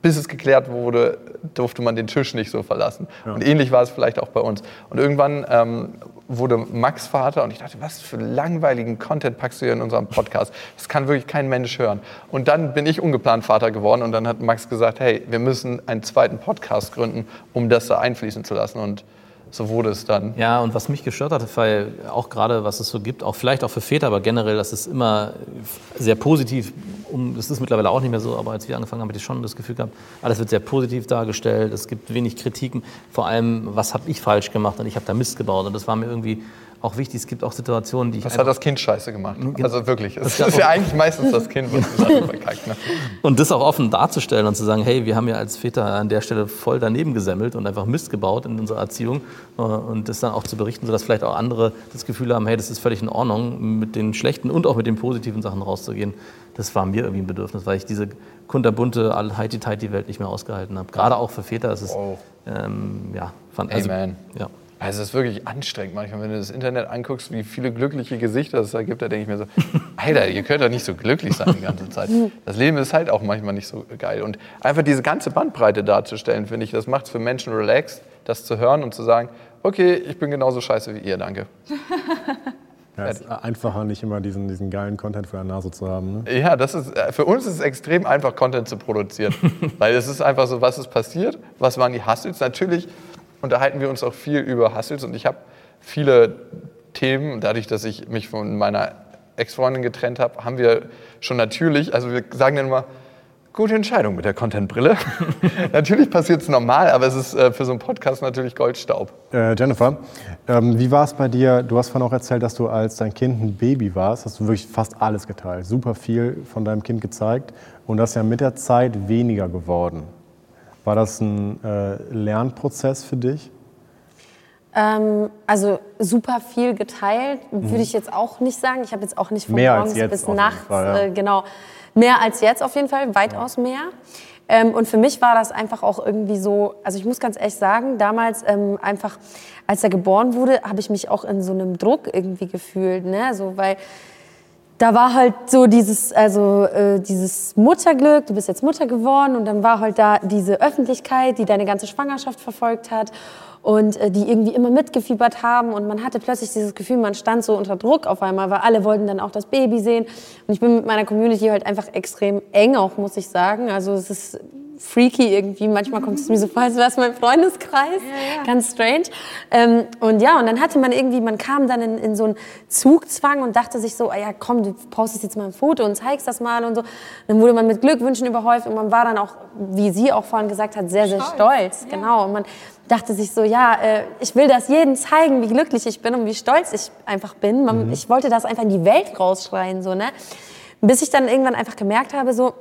bis es geklärt wurde, durfte man den Tisch nicht so verlassen. Und ähnlich war es vielleicht auch bei uns. Und irgendwann ähm, wurde Max Vater und ich dachte, was für langweiligen Content packst du hier in unserem Podcast? Das kann wirklich kein Mensch hören. Und dann bin ich ungeplant Vater geworden und dann hat Max gesagt, hey, wir müssen einen zweiten Podcast gründen, um das da einfließen zu lassen. Und so wurde es dann. Ja, und was mich gestört hat, weil auch gerade, was es so gibt, auch vielleicht auch für Väter, aber generell, das ist immer sehr positiv. Um, das ist mittlerweile auch nicht mehr so, aber als wir angefangen haben, hatte ich schon das Gefühl gehabt, alles wird sehr positiv dargestellt, es gibt wenig Kritiken. Vor allem, was habe ich falsch gemacht und ich habe da Mist gebaut. Und das war mir irgendwie auch wichtig. Es gibt auch Situationen, die ich Was einfach- hat das Kind scheiße gemacht? Also wirklich, es Das ist ja eigentlich meistens das Kind, was die Sachen verkackt. Ne? Und das auch offen darzustellen und zu sagen, hey, wir haben ja als Väter an der Stelle voll daneben gesemmelt und einfach Mist gebaut in unserer Erziehung äh, und das dann auch zu berichten, sodass vielleicht auch andere das Gefühl haben, hey, das ist völlig in Ordnung, mit den schlechten und auch mit den positiven Sachen rauszugehen. Das war mir irgendwie ein Bedürfnis, weil ich diese kunterbunte, all heiti Welt nicht mehr ausgehalten habe. Gerade auch für Väter ist es, Wow. ähm, ja, fand also, Amen. ja. Also es ist wirklich anstrengend manchmal, wenn du das Internet anguckst, wie viele glückliche Gesichter es da gibt, da denke ich mir so, Alter, ihr könnt doch nicht so glücklich sein die ganze Zeit. Das Leben ist halt auch manchmal nicht so geil. Und einfach diese ganze Bandbreite darzustellen, finde ich, das macht es für Menschen relaxed, das zu hören und zu sagen, okay, ich bin genauso scheiße wie ihr, danke. *laughs* Ja, es ist einfacher, nicht immer diesen, diesen geilen Content vor der Nase zu haben. Ne? Ja, das ist, äh, für uns ist es extrem einfach, Content zu produzieren. *laughs* Weil es ist einfach so, was ist passiert, was waren die Hassels. Natürlich unterhalten wir uns auch viel über Hustles und ich habe viele Themen, dadurch, dass ich mich von meiner Ex-Freundin getrennt habe, haben wir schon natürlich, also wir sagen dann immer, gute Entscheidung mit der Content-Brille. *laughs* natürlich passiert es normal, aber es ist äh, für so einen Podcast natürlich Goldstaub. Äh, Jennifer, ähm, wie war es bei dir? Du hast vorhin auch erzählt, dass du als dein Kind ein Baby warst, hast du wirklich fast alles geteilt, super viel von deinem Kind gezeigt und das ist ja mit der Zeit weniger geworden. War das ein äh, Lernprozess für dich? Ähm, also super viel geteilt, würde ich jetzt auch nicht sagen. Ich habe jetzt auch nicht von Mhm. Mehr morgens bis nachts, Fall, ja. äh, genau, mehr als jetzt auf jeden Fall, weitaus mehr. Ähm, und für mich war das einfach auch irgendwie so, also ich muss ganz ehrlich sagen, damals ähm, einfach, als er geboren wurde, habe ich mich auch in so einem Druck irgendwie gefühlt, ne? so, weil da war halt so dieses, also äh, dieses Mutterglück, du bist jetzt Mutter geworden und dann war halt da diese Öffentlichkeit, die deine ganze Schwangerschaft verfolgt hat und äh, die irgendwie immer mitgefiebert haben und man hatte plötzlich dieses Gefühl, man stand so unter Druck auf einmal, weil alle wollten dann auch das Baby sehen. Und ich bin mit meiner Community halt einfach extrem eng auch, muss ich sagen, also es ist freaky irgendwie. Manchmal kommt es mir so vor, als wäre es mein Freundeskreis. Ganz strange. Ähm, und ja, und dann hatte man irgendwie, man kam dann in, in so einen Zugzwang und dachte sich so, ah ja komm, du postest jetzt mal ein Foto und zeigst das mal und so. Dann wurde man mit Glückwünschen überhäuft und man war dann auch, wie sie auch vorhin gesagt hat, sehr, sehr stolz. Genau. Und man dachte sich so, ja, äh, ich will das jedem zeigen, wie glücklich ich bin und wie stolz ich einfach bin. Man, Ich wollte das einfach in die Welt rausschreien, so, ne? Bis ich dann irgendwann einfach gemerkt habe, so,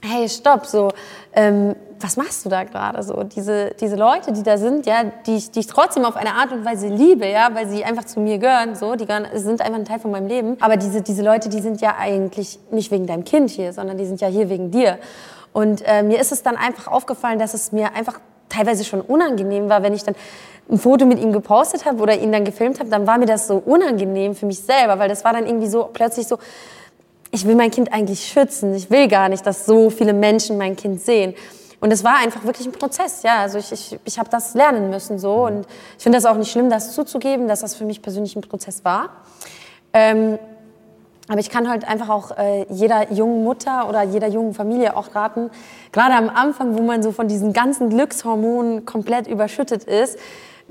hey, stopp, so, ähm, was machst du da gerade? So, diese, diese Leute, die da sind, ja, die ich, die ich trotzdem auf eine Art und Weise liebe, ja, weil sie einfach zu mir gehören, so, die gehören, sind einfach ein Teil von meinem Leben. Aber diese, diese Leute, die sind ja eigentlich nicht wegen deinem Kind hier, sondern die sind ja hier wegen dir. Und äh, mir ist es dann einfach aufgefallen, dass es mir einfach teilweise schon unangenehm war, wenn ich dann ein Foto mit ihm gepostet habe oder ihn dann gefilmt habe, dann war mir das so unangenehm für mich selber, weil das war dann irgendwie so plötzlich so, ich will mein Kind eigentlich schützen. Ich will gar nicht, dass so viele Menschen mein Kind sehen. Und es war einfach wirklich ein Prozess, ja. Also ich, ich, ich habe das lernen müssen so. Und ich finde das auch nicht schlimm, das zuzugeben, dass das für mich persönlich ein Prozess war. Ähm, aber ich kann halt einfach auch äh, jeder jungen Mutter oder jeder jungen Familie auch raten, gerade am Anfang, wo man so von diesen ganzen Glückshormonen komplett überschüttet ist,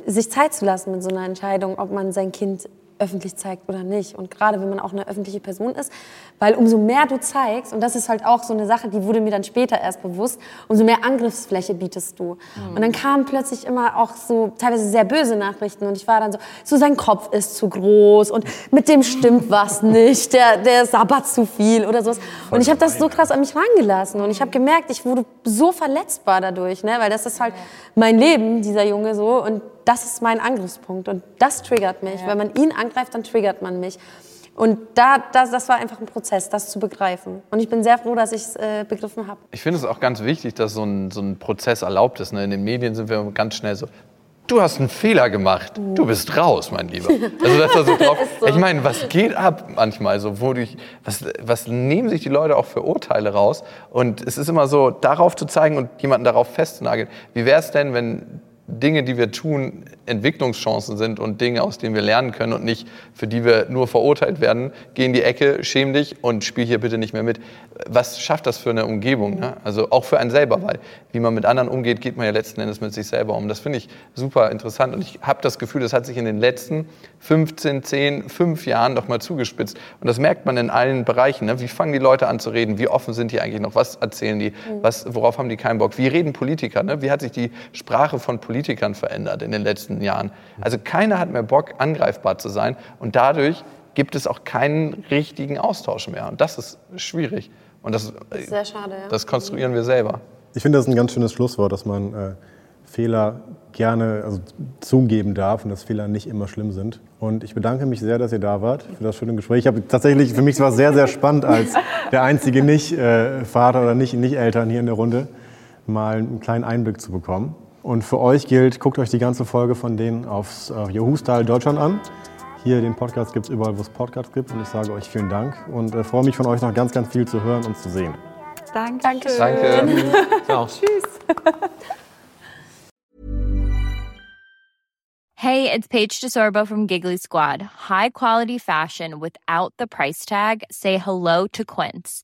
sich Zeit zu lassen mit so einer Entscheidung, ob man sein Kind öffentlich zeigt oder nicht. Und gerade wenn man auch eine öffentliche Person ist, weil umso mehr du zeigst, und das ist halt auch so eine Sache, die wurde mir dann später erst bewusst, umso mehr Angriffsfläche bietest du. Und dann kamen plötzlich immer auch so teilweise sehr böse Nachrichten und ich war dann so, so sein Kopf ist zu groß und mit dem stimmt was nicht, der, der sabbert zu viel oder sowas. Und ich habe das so krass an mich rangelassen und ich habe gemerkt, ich wurde so verletzbar dadurch, ne? weil das ist halt mein Leben, dieser Junge so und das ist mein Angriffspunkt und das triggert mich. Wenn man ihn angreift, dann triggert man mich. Und da, das, das war einfach ein Prozess, das zu begreifen. Und ich bin sehr froh, dass ich es äh, begriffen habe. Ich finde es auch ganz wichtig, dass so ein, so ein Prozess erlaubt ist. Ne? In den Medien sind wir ganz schnell so, du hast einen Fehler gemacht, du bist raus, mein Lieber. *laughs* Also das da so drauf. *laughs* Ich meine, was geht ab manchmal so, wodurch, was, was nehmen sich die Leute auch für Urteile raus? Und es ist immer so, darauf zu zeigen und jemanden darauf festzunageln. Wie wäre es denn, wenn Dinge, die wir tun, Entwicklungschancen sind und Dinge, aus denen wir lernen können und nicht, für die wir nur verurteilt werden. Geh in die Ecke, schäm dich und spiel hier bitte nicht mehr mit. Was schafft das für eine Umgebung? Ne? Also auch für einen selber, weil wie man mit anderen umgeht, geht man ja letzten Endes mit sich selber um. Das finde ich super interessant und ich habe das Gefühl, das hat sich in den letzten 15, 10, 5 Jahren doch mal zugespitzt. Und das merkt man in allen Bereichen. Ne? Wie fangen die Leute an zu reden? Wie offen sind die eigentlich noch? Was erzählen die? Was, worauf haben die keinen Bock? Wie reden Politiker? Ne? Wie hat sich die Sprache von Politikern verändert in den letzten Jahren? Also keiner hat mehr Bock, angreifbar zu sein. Und dadurch gibt es auch keinen richtigen Austausch mehr. Und das ist schwierig. Und das, Sehr schade, ja. das konstruieren wir selber. Ich finde, das ist ein ganz schönes Schlusswort, dass man äh, Fehler gerne also, zugeben darf und dass Fehler nicht immer schlimm sind. Und ich bedanke mich sehr, dass ihr da wart für das schöne Gespräch. Ich habe tatsächlich, für mich war es sehr, sehr spannend, als der einzige Nicht-Vater oder nicht- Nicht-Eltern hier in der Runde mal einen kleinen Einblick zu bekommen. Und für euch gilt, guckt euch die ganze Folge von denen aufs äh, Yahoo Style Deutschland an. Hier den Podcast gibt es überall, wo es Podcasts gibt. Und ich sage euch vielen Dank und äh, freue mich von euch noch ganz, ganz viel zu hören und zu sehen. Danke. Danke. *laughs* Ciao. *laughs* Hey, it's Paige DeSorbo from Giggly Squad. High quality fashion without the price tag. Say hello to Quince.